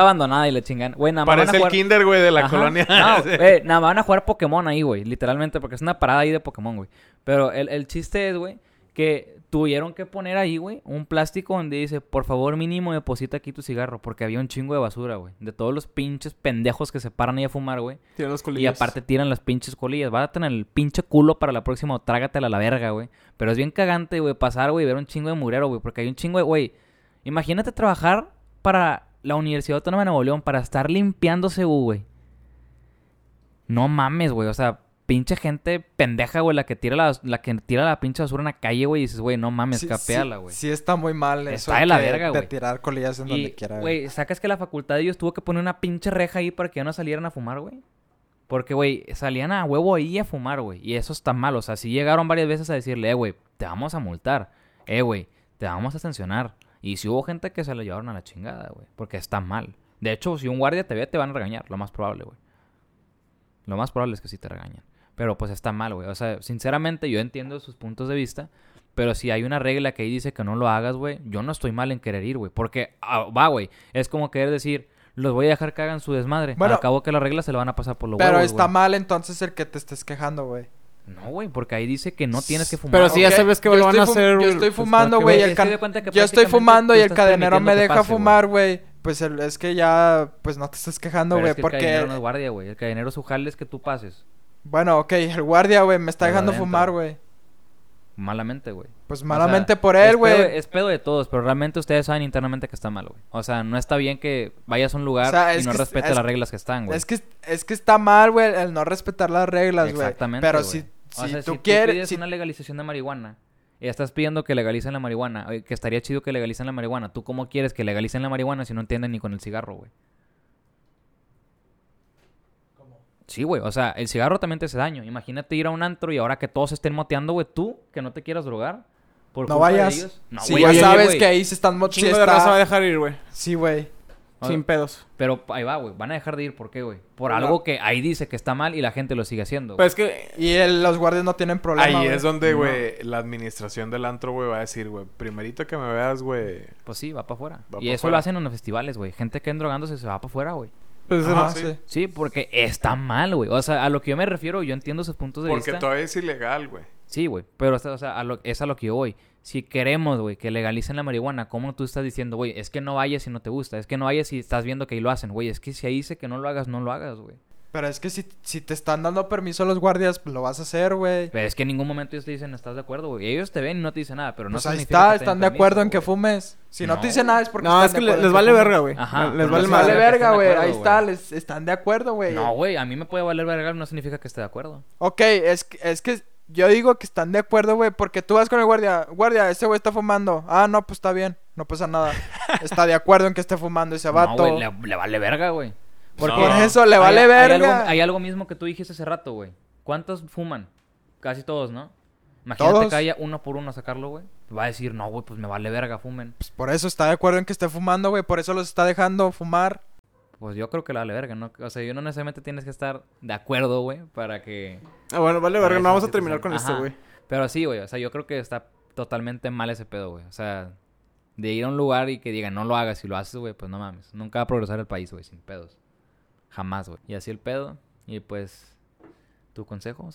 abandonada y le chingan. Güey, nada más van a Parece el kinder, güey, de la Ajá. colonia. No, nada más van a jugar Pokémon ahí, güey. Literalmente, porque es una parada ahí de Pokémon, güey. Pero el, el chiste es, güey, que tuvieron que poner ahí, güey, un plástico donde dice, por favor, mínimo deposita aquí tu cigarro. Porque había un chingo de basura, güey. De todos los pinches pendejos que se paran ahí a fumar, güey. Los Y colillas. aparte tiran las pinches colillas. A tener el pinche culo para la próxima o trágatela a la verga, güey. Pero es bien cagante, güey, pasar, güey, y ver un chingo de murero, güey. Porque hay un chingo de, güey. Imagínate trabajar para la Universidad Autónoma de Nuevo León para estar limpiándose, güey. No mames, güey. O sea, pinche gente pendeja, güey, la que tira la, la que tira la pinche basura en la calle, güey. Y dices, güey, no mames, Sí, capéala, sí- güey. Sí, está muy mal eso. Está de la verga, De güey. tirar colillas en Y, donde quiera, güey. güey, sacas que la facultad de ellos tuvo que poner una pinche reja ahí para que ya no salieran a fumar, güey. Porque, güey, salían a huevo ahí a fumar, güey. Y eso está mal. O sea, si llegaron varias veces a decirle, eh, güey, te vamos a multar. Eh, güey, te vamos a sancionar. Y si hubo gente que se la llevaron a la chingada, güey. Porque está mal. De hecho, si un guardia te ve, te van a regañar. Lo más probable, güey. Lo más probable es que sí te regañen. Pero pues está mal, güey. O sea, sinceramente yo entiendo sus puntos de vista. Pero si hay una regla que ahí dice que no lo hagas, güey, yo no estoy mal en querer ir, güey. Porque, ah, va, güey. Es como querer decir, los voy a dejar que hagan su desmadre. Bueno, Al cabo que las reglas se lo van a pasar por los Pero huevos, está güey. mal entonces el que te estés quejando, güey. No, güey, porque ahí dice que no tienes que fumar. Pero si ya sabes que yo lo van a hacer, Yo güey, estoy pues, fumando, ¿para qué güey. Es el que can- de cuenta que Yo estoy fumando y el cadenero me deja pase, fumar, güey. Pues el- es que ya, pues no te estás quejando, güey. es que el porque, cadenero no es guardia, güey. El cadenero su jale es que tú pases. Bueno, ok, el guardia, güey, me está dejando adentro. fumar, güey. Malamente, güey. Pues O sea, malamente por él, güey. Es pedo de todos, pero realmente ustedes saben internamente que está mal, güey. O sea, no está bien que vayas a un lugar O sea, y no respetes es- las reglas que están, güey. Es que, es que está mal, güey, el no respetar las reglas, güey. Exactamente, Pero si, O si sea, tú si quieres... pides si- una legalización de marihuana y estás pidiendo que legalicen la marihuana, que estaría chido que legalicen la marihuana. ¿Tú cómo quieres que legalicen la marihuana si no entienden ni con el cigarro, güey? Sí, güey. O sea, el cigarro también te hace daño. Imagínate ir a un antro y ahora que todos estén moteando, güey, tú, que no te quieras drogar. Por No culpa de vayas. ellos. No, si güey, ya oye, sabes güey. que ahí se están... mo- sí Chingo de está- raza va a dejar ir, güey. Sí, güey. O- Sin pedos. Pero ahí va, güey. Van a dejar de ir. ¿Por qué, güey? Por algo que ahí dice que está mal y la gente lo sigue haciendo. Pues es que... Y el- los guardias no tienen problema, Ahí güey. es donde, No. güey, la administración del antro, güey, va a decir, güey, primerito que me veas, güey. Pues sí, va para afuera. Y pa' eso fuera. lo hacen en los festivales, güey. Gente que en drogándose se va para afuera, güey. Pues, Ajá, no, sí. Sí, porque está mal, güey. O sea, a lo que yo me refiero, yo entiendo sus puntos de Porque vista. todavía es ilegal, güey. Sí, güey. Pero, o sea, o sea, a lo- es a lo que yo voy. Si queremos, güey, que legalicen la marihuana, ¿cómo tú estás diciendo, güey? Es que no vayas si no te gusta. Es que no vayas si estás viendo que ahí lo hacen, güey. Es que si ahí dice que no lo hagas, no lo hagas, güey. Pero es que si, si te están dando permiso los guardias, pues lo vas a hacer, güey. Pero es que en ningún momento ellos te dicen, ¿estás de acuerdo, güey? Ellos te ven y no te dicen nada, pero no Pues ahí significa está, que te den están de acuerdo en que güey. fumes. Si no, No. te dicen nada es porque No, están es que de le- acuerdo les en vale fumes. verga, güey. Ajá, Les pero vale les Les vale verga, güey. Ahí está, les, están de acuerdo, güey. No, güey, a mí me puede valer verga, no significa que esté de acuerdo. Ok, es, que- es que yo digo que están de acuerdo, güey, porque tú vas con el guardia. Guardia, este güey está fumando. Ah, no, pues está bien. No pasa nada. está de acuerdo en que esté fumando ese No, vato. güey, le, le vale verga, güey. Porque Por eso le hay- vale hay verga. algo, hay algo mismo que tú dijiste hace rato, güey. ¿Cuántos fuman? Casi todos, ¿no? Imagínate Todos. que haya uno por uno a sacarlo, güey. Va a decir, no, güey, pues me vale verga, fumen. Pues por eso está de acuerdo en que esté fumando, güey. Por eso los está dejando fumar. Pues yo creo que le vale verga, ¿no? O sea, yo no necesariamente tienes que estar de acuerdo, güey, para que... Ah, bueno, vale verga. No vamos a terminar con esto, güey. Pero sí, güey, o sea, yo creo que está totalmente mal ese pedo, güey. O sea, de ir a un lugar y que digan, no lo hagas, si lo haces, güey, pues no mames. Nunca va a progresar el país, güey, sin pedos. Jamás, güey. Y así el pedo. Y pues, ¿tu consejo?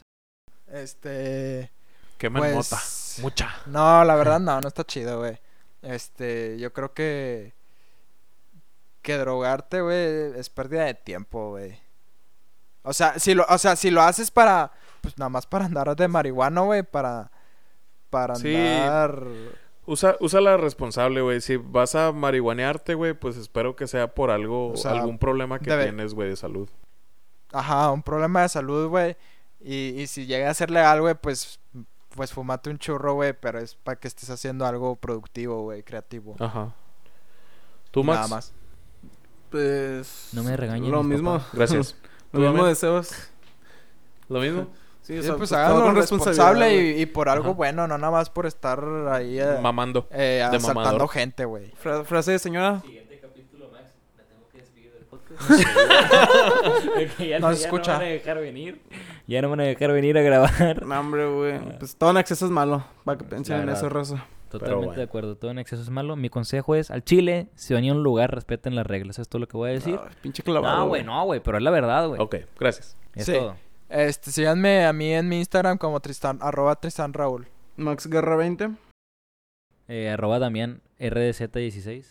Este. Quemen Pues- mota. Mucha. No, la verdad no, no está chido, güey. Este, yo creo que. Que drogarte, güey, es pérdida de tiempo, güey. O sea, si lo, o sea, si lo haces para. Pues nada más para andar de marihuana, güey, para. Para Sí. andar. Usa, usa la responsable, güey. Si vas a marihuanearte, güey, pues espero que sea por algo, O sea, algún problema que debe- tienes, güey, de salud. Ajá, un problema de salud, güey. Y, y si llega a ser legal, güey, pues. Pues fumate un churro, güey, pero es para que estés haciendo algo productivo, güey, creativo. Ajá. ¿Tú, Max? Nada más. Pues... No me regañen Lo mis mismo. Gracias. Lo ¿Tú mismo deseos. ¿Lo mismo? Sí, o Sí, sea, pues todo háganlo responsable y, y por algo Ajá. bueno, no nada más por estar ahí eh, Mamando. eh, de asaltando mamador. gente, güey. Fra- frase de señora. Siguiente capítulo, Max. Me tengo que despedir del podcast. ya No se ya escucha. no van a dejar venir. Ya no van a dejar venir a grabar. No, hombre, güey. Pues todo en exceso es malo. Para que piensen La en eso, raza. Totalmente bueno. de acuerdo. Todo en exceso es malo. Mi consejo es, al chile, si van a un lugar, respeten las reglas. ¿Esto es lo que voy a decir? Pinche clavado. No, güey, no, güey. Pero es la verdad, güey. Ok, gracias. Es Sí. todo. Este, síganme a mí en mi Instagram como Tristan, arroba Tristan Raúl. Max Guerra 20. Eh, arroba Damián RDZ16.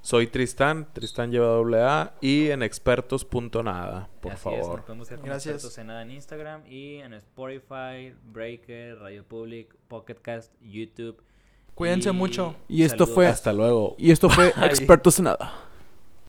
Soy Tristán, Tristán lleva doble A y en expertos.nada, por Así es, favor. podemos como Gracias. expertos en nada en Instagram y en Spotify, Breaker, Radio Public, Pocket Cast, YouTube. Cuídense Y mucho. Y esto saludos. fue- Hasta luego. Y esto fue. Expertos en Nada.